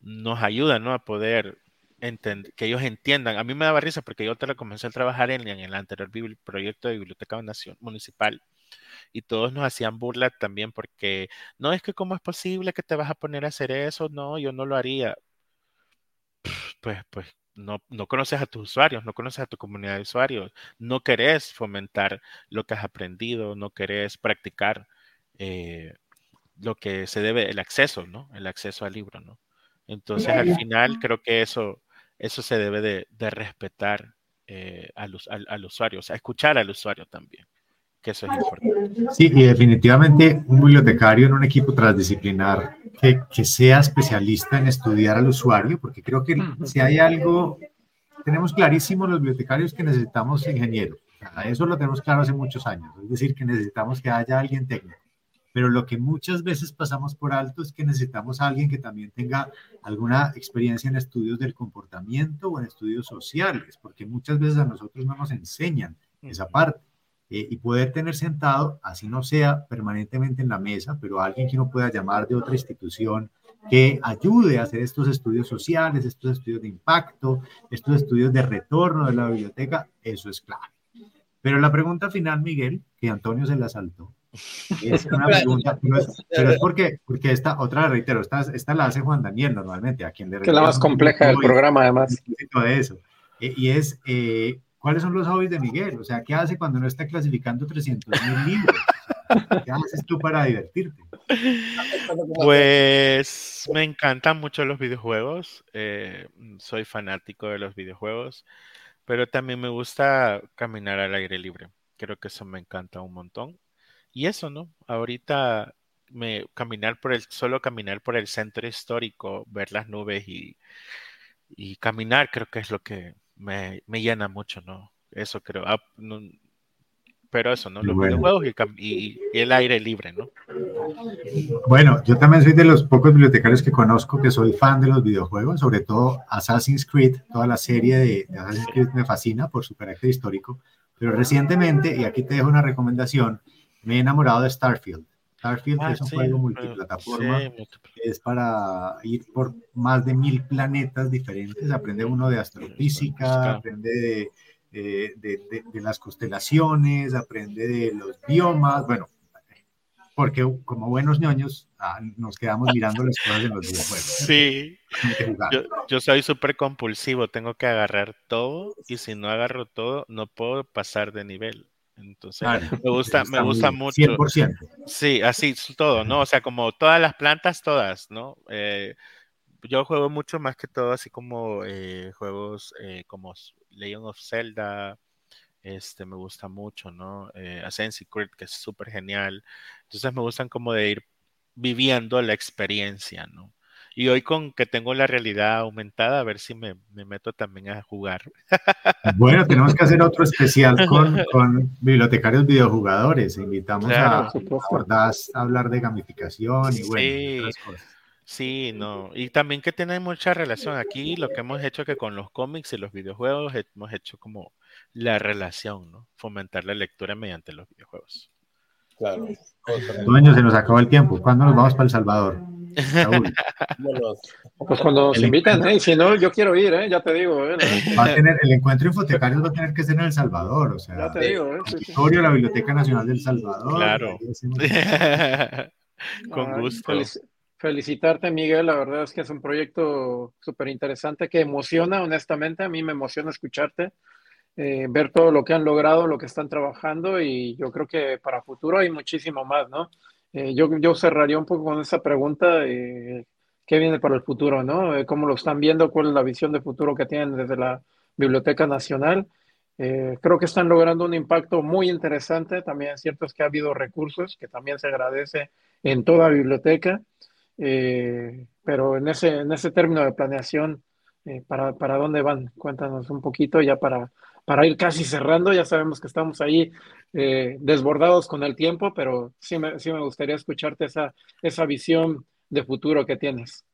nos ayuda, ¿no? A poder entender, que ellos entiendan. A mí me daba risa porque yo te lo comencé a trabajar en, en el anterior proyecto de biblioteca municipal y todos nos hacían burla también porque no es que cómo es posible que te vas a poner a hacer eso, no, yo no lo haría. Pues, pues no, no conoces a tus usuarios, no conoces a tu comunidad de usuarios, no querés fomentar lo que has aprendido, no querés practicar eh, lo que se debe, el acceso, ¿no? El acceso al libro, ¿no? Entonces, al final, creo que eso, eso se debe de, respetar eh, al, al, usuario, o sea, escuchar al usuario también que eso es importante. Sí, y definitivamente un bibliotecario en un equipo transdisciplinar que, que sea especialista en estudiar al usuario, porque creo que si hay algo, tenemos clarísimo los bibliotecarios que necesitamos ingenieros. Eso lo tenemos claro hace muchos años, es decir, que necesitamos que haya alguien técnico. Pero lo que muchas veces pasamos por alto es que necesitamos a alguien que también tenga alguna experiencia en estudios del comportamiento o en estudios sociales, porque muchas veces a nosotros no nos enseñan esa parte. Eh, y poder tener sentado, así no sea permanentemente en la mesa, pero alguien que uno pueda llamar de otra institución que ayude a hacer estos estudios sociales, estos estudios de impacto, estos estudios de retorno de la biblioteca, eso es clave. Pero la pregunta final, Miguel, que Antonio se la saltó, es una pregunta, pero es, porque, porque esta, otra, reitero, esta, esta la hace Juan Daniel normalmente, a quien le... Que es la más compleja del programa, además. De eso. Eh, y es, eh, ¿Cuáles son los hobbies de Miguel? O sea, ¿qué hace cuando no está clasificando 300 mil libros? ¿Qué haces tú para divertirte? Pues me encantan mucho los videojuegos. Eh, soy fanático de los videojuegos, pero también me gusta caminar al aire libre. Creo que eso me encanta un montón. Y eso, ¿no? Ahorita me caminar por el, solo caminar por el centro histórico, ver las nubes y, y caminar, creo que es lo que me, llena mucho, ¿no? Eso creo. Ah, pero eso, ¿no? Los videojuegos y, el aire libre, ¿no? Bueno, yo también soy de los pocos bibliotecarios que conozco que soy fan de los videojuegos, sobre todo Assassin's Creed, toda la serie de, Assassin's Creed me fascina por su carácter histórico, pero recientemente, y aquí te dejo una recomendación, me he enamorado de Starfield. Starfield ah, es un juego multiplataforma, es para ir por más de mil planetas diferentes, aprende uno de astrofísica, aprende de, de, de, las constelaciones, aprende de los biomas, bueno, porque como buenos ñoños ah, nos quedamos mirando las cosas de los videojuegos. Sí, yo, yo, soy súper compulsivo, tengo que agarrar todo y si no agarro todo no puedo pasar de nivel. Entonces, me gusta, me gusta mucho. 100%. Sí, así todo, ¿no? O sea, como todas las plantas, todas, ¿no? Eh, yo juego mucho más que todo, así como eh, juegos eh, como Legend of Zelda, este, me gusta mucho, ¿no? Assassin's Creed, que es súper genial. Entonces, me gustan como de ir viviendo la experiencia, ¿no? Y hoy con que tengo la realidad aumentada, a ver si me, meto también a jugar. Bueno, tenemos que hacer otro especial con, con bibliotecarios videojugadores. Invitamos a, a, hablar de gamificación y bueno, sí. cosas. Sí, no. Y también que tiene mucha relación. Aquí lo que hemos hecho que con los cómics y los videojuegos hemos hecho como la relación, ¿no? Fomentar la lectura mediante los videojuegos. Claro. Dueño, se nos acabó el tiempo. ¿Cuándo nos vamos para El Salvador? Pues cuando nos inviten, ¿eh? si no, yo quiero ir, ¿eh? ya te digo. ¿eh? Va a tener, el encuentro infotecario va a tener que ser en El Salvador, o sea, ya te digo, ¿eh? la Biblioteca Nacional del Salvador. Claro. Con gusto. felicitarte, Miguel, la verdad es que es un proyecto súper interesante que emociona, honestamente, a mí me emociona escucharte. Eh, ver todo lo que han logrado, lo que están trabajando y yo creo que para futuro hay muchísimo más, ¿no? Eh, yo, yo cerraría un poco con esa pregunta, eh, ¿qué viene para el futuro, no? Eh, ¿Cómo lo están viendo? ¿Cuál es la visión de futuro que tienen desde la Biblioteca Nacional? creo que están logrando un impacto muy interesante. También cierto es que ha habido recursos, que también se agradece en toda biblioteca, pero en ese, en ese término de planeación, ¿para, ¿para dónde van? Cuéntanos un poquito ya para para ir casi cerrando. Ya sabemos que estamos ahí eh, desbordados con el tiempo, pero sí me, sí me gustaría escucharte esa, esa visión de futuro que tienes.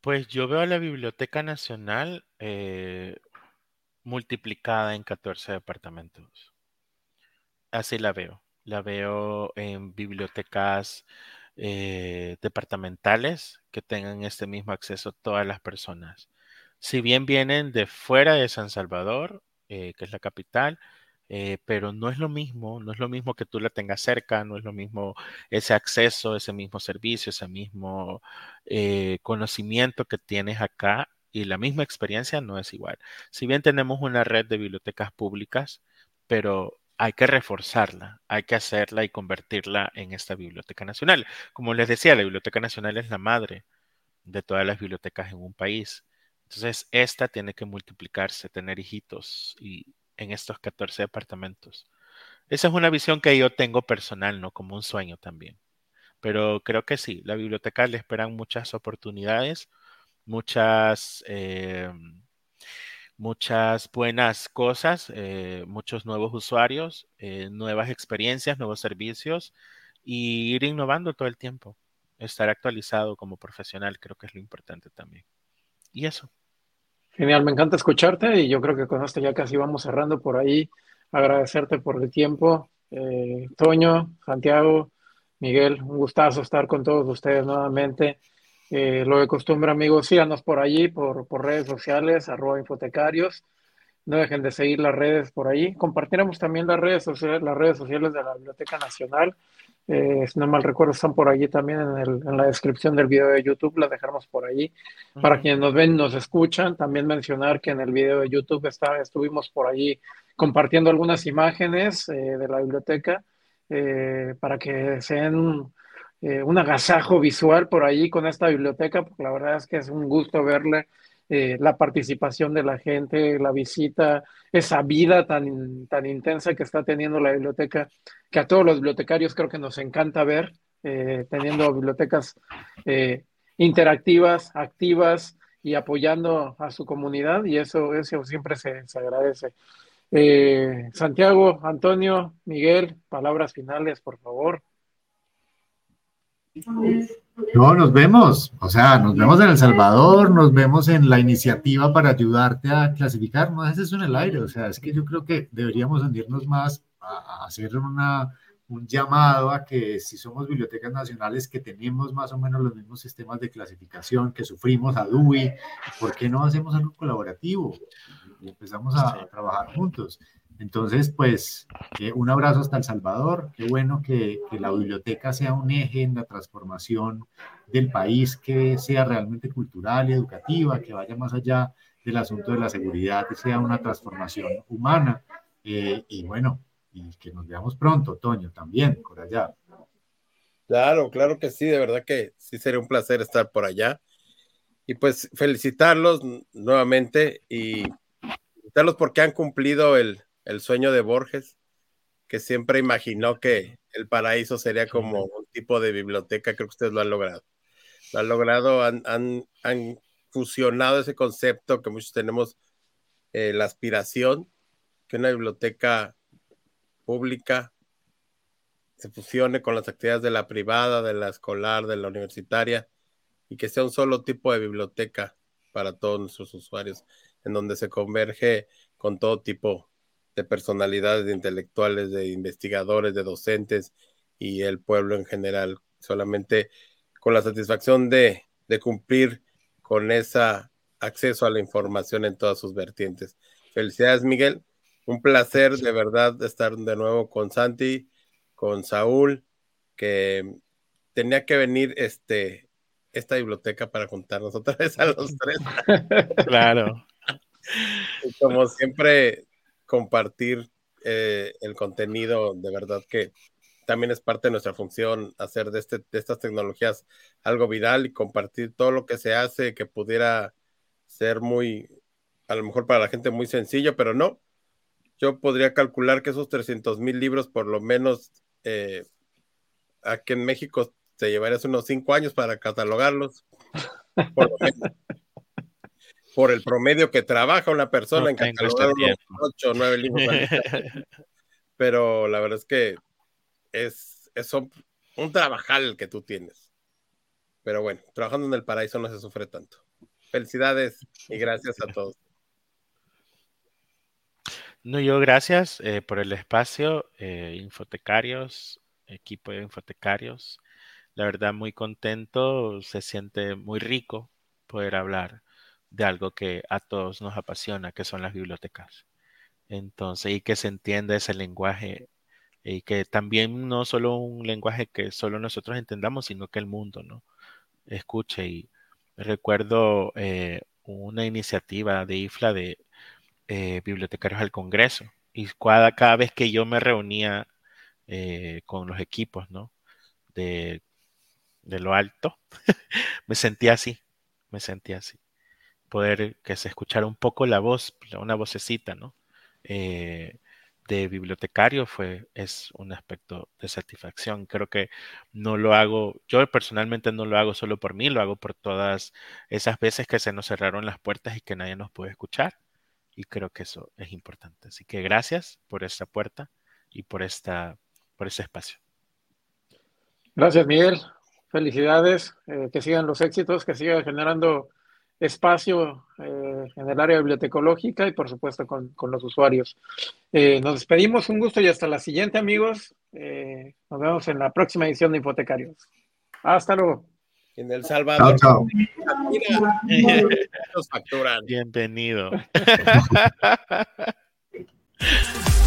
Pues yo veo a la Biblioteca Nacional, eh, multiplicada en 14 departamentos. Así la veo. La veo en bibliotecas eh, departamentales que tengan este mismo acceso todas las personas. Si bien vienen de fuera de San Salvador, eh, que es la capital, eh, pero no es lo mismo, no es lo mismo que tú la tengas cerca, no es lo mismo ese acceso, ese mismo servicio, ese mismo conocimiento que tienes acá y la misma experiencia no es igual. Si bien tenemos una red de bibliotecas públicas, pero hay que reforzarla, hay que hacerla y convertirla en esta Biblioteca Nacional. Como les decía, la Biblioteca Nacional es la madre de todas las bibliotecas en un país. Entonces, esta tiene que multiplicarse, tener hijitos y en estos 14 departamentos. Esa es una visión que yo tengo personal, no como un sueño también. Pero creo que sí, la biblioteca le esperan muchas oportunidades, muchas eh, muchas buenas cosas, eh, muchos nuevos usuarios, eh, nuevas experiencias, nuevos servicios y ir innovando todo el tiempo. Estar actualizado como profesional creo que es lo importante también. Y eso. Genial, me encanta escucharte y yo creo que con esto ya casi vamos cerrando por ahí. Agradecerte por el tiempo. Eh, Toño, Santiago, Miguel, un gustazo estar con todos ustedes nuevamente. Eh, lo de costumbre, amigos, síganos por allí, por, por redes sociales, arroba infotecarios. No dejen de seguir las redes por ahí. Compartiremos también las redes sociales, las redes sociales de la Biblioteca Nacional. Eh, si no mal recuerdo, están por allí también en, el, en, la descripción del video de YouTube, las dejaremos por allí. Para quienes nos ven, nos escuchan, también mencionar que en el video de YouTube está, estuvimos por allí compartiendo algunas imágenes eh, de la biblioteca para que sean eh, un agasajo visual por ahí con esta biblioteca, porque la verdad es que es un gusto verle eh, la participación de la gente, la visita, esa vida tan, tan intensa que está teniendo la biblioteca, que a todos los bibliotecarios creo que nos encanta ver, eh, teniendo bibliotecas interactivas, activas y apoyando a su comunidad, y eso, eso siempre se, se agradece. Santiago, Antonio, Miguel, palabras finales, por favor. No, nos vemos, o sea, nos vemos en El Salvador, nos vemos en la iniciativa para ayudarte a clasificar, no es eso en el aire, o sea, es que yo creo que deberíamos hundirnos más a, hacer una, un llamado a que si somos bibliotecas nacionales que tenemos más o menos los mismos sistemas de clasificación, que sufrimos a DUI, ¿por qué no hacemos algo colaborativo? Y empezamos a trabajar juntos. Entonces, pues, eh, un abrazo hasta El Salvador. Qué bueno que, la biblioteca sea un eje en la transformación del país, que sea realmente cultural y educativa, que vaya más allá del asunto de la seguridad, que sea una transformación humana. Eh, y bueno, y que nos veamos pronto, Toño, también por allá. Claro, claro que sí, de verdad que sí sería un placer estar por allá. Y pues felicitarlos nuevamente y felicitarlos porque han cumplido el, el sueño de Borges, que siempre imaginó que el paraíso sería como un tipo de biblioteca, creo que ustedes lo han logrado. Lo han logrado, han, han, fusionado ese concepto que muchos tenemos, eh, la aspiración, que una biblioteca pública se fusione con las actividades de la privada, de la escolar, de la universitaria, y que sea un solo tipo de biblioteca para todos nuestros usuarios, en donde se converge con todo tipo de personalidades, de intelectuales, de investigadores, de docentes y el pueblo en general, solamente con la satisfacción de, cumplir con ese acceso a la información en todas sus vertientes. Felicidades, Miguel. Un placer de verdad estar de nuevo con Santi, con Saúl, que tenía que venir este, esta biblioteca para juntarnos otra vez a los tres. Claro. como siempre, compartir eh, el contenido, de verdad que también es parte de nuestra función hacer de, este, de estas tecnologías algo viral y compartir todo lo que se hace que pudiera ser muy, a lo mejor para la gente muy sencillo, pero no. Yo podría calcular que esos 300 mil libros, por lo menos eh, aquí en México, se llevaría unos cinco años para catalogarlos. Por lo menos por el promedio que trabaja una persona en unos 8 o 9 libros. Pero la verdad es que es, es un trabajal que tú tienes. Pero bueno, trabajando en el paraíso no se sufre tanto. Felicidades y gracias a todos. No, yo gracias eh, por el espacio, eh, infotecarios, equipo de infotecarios. La verdad, muy contento, se siente muy rico poder hablar de algo que a todos nos apasiona, que son las bibliotecas. Entonces, y que se entienda ese lenguaje y que también no solo un lenguaje que solo nosotros entendamos, sino que el mundo, ¿no? Escuche y recuerdo eh, una iniciativa de IFLA de eh, bibliotecarios al Congreso y cada, cada, vez que yo me reunía eh, con los equipos, ¿no? De, de lo alto, me sentía así, me sentía así. Poder que se escuchara un poco la voz, una vocecita, ¿no? Eh, de bibliotecario fue, es un aspecto de satisfacción. Creo que no lo hago, yo personalmente no lo hago solo por mí, lo hago por todas esas veces que se nos cerraron las puertas y que nadie nos puede escuchar. Y creo que eso es importante. Así que gracias por esta puerta y por, esta, por ese espacio. Gracias, Miguel. Felicidades. Eh, que sigan los éxitos, que siga generando espacio eh, en el área bibliotecológica y por supuesto con, con los usuarios. Eh, nos despedimos, un gusto y hasta la siguiente amigos. Eh, nos vemos en la próxima edición de Hipotecarios. Hasta luego. En El Salvador. Chao, chao. Nos facturan. Bienvenido.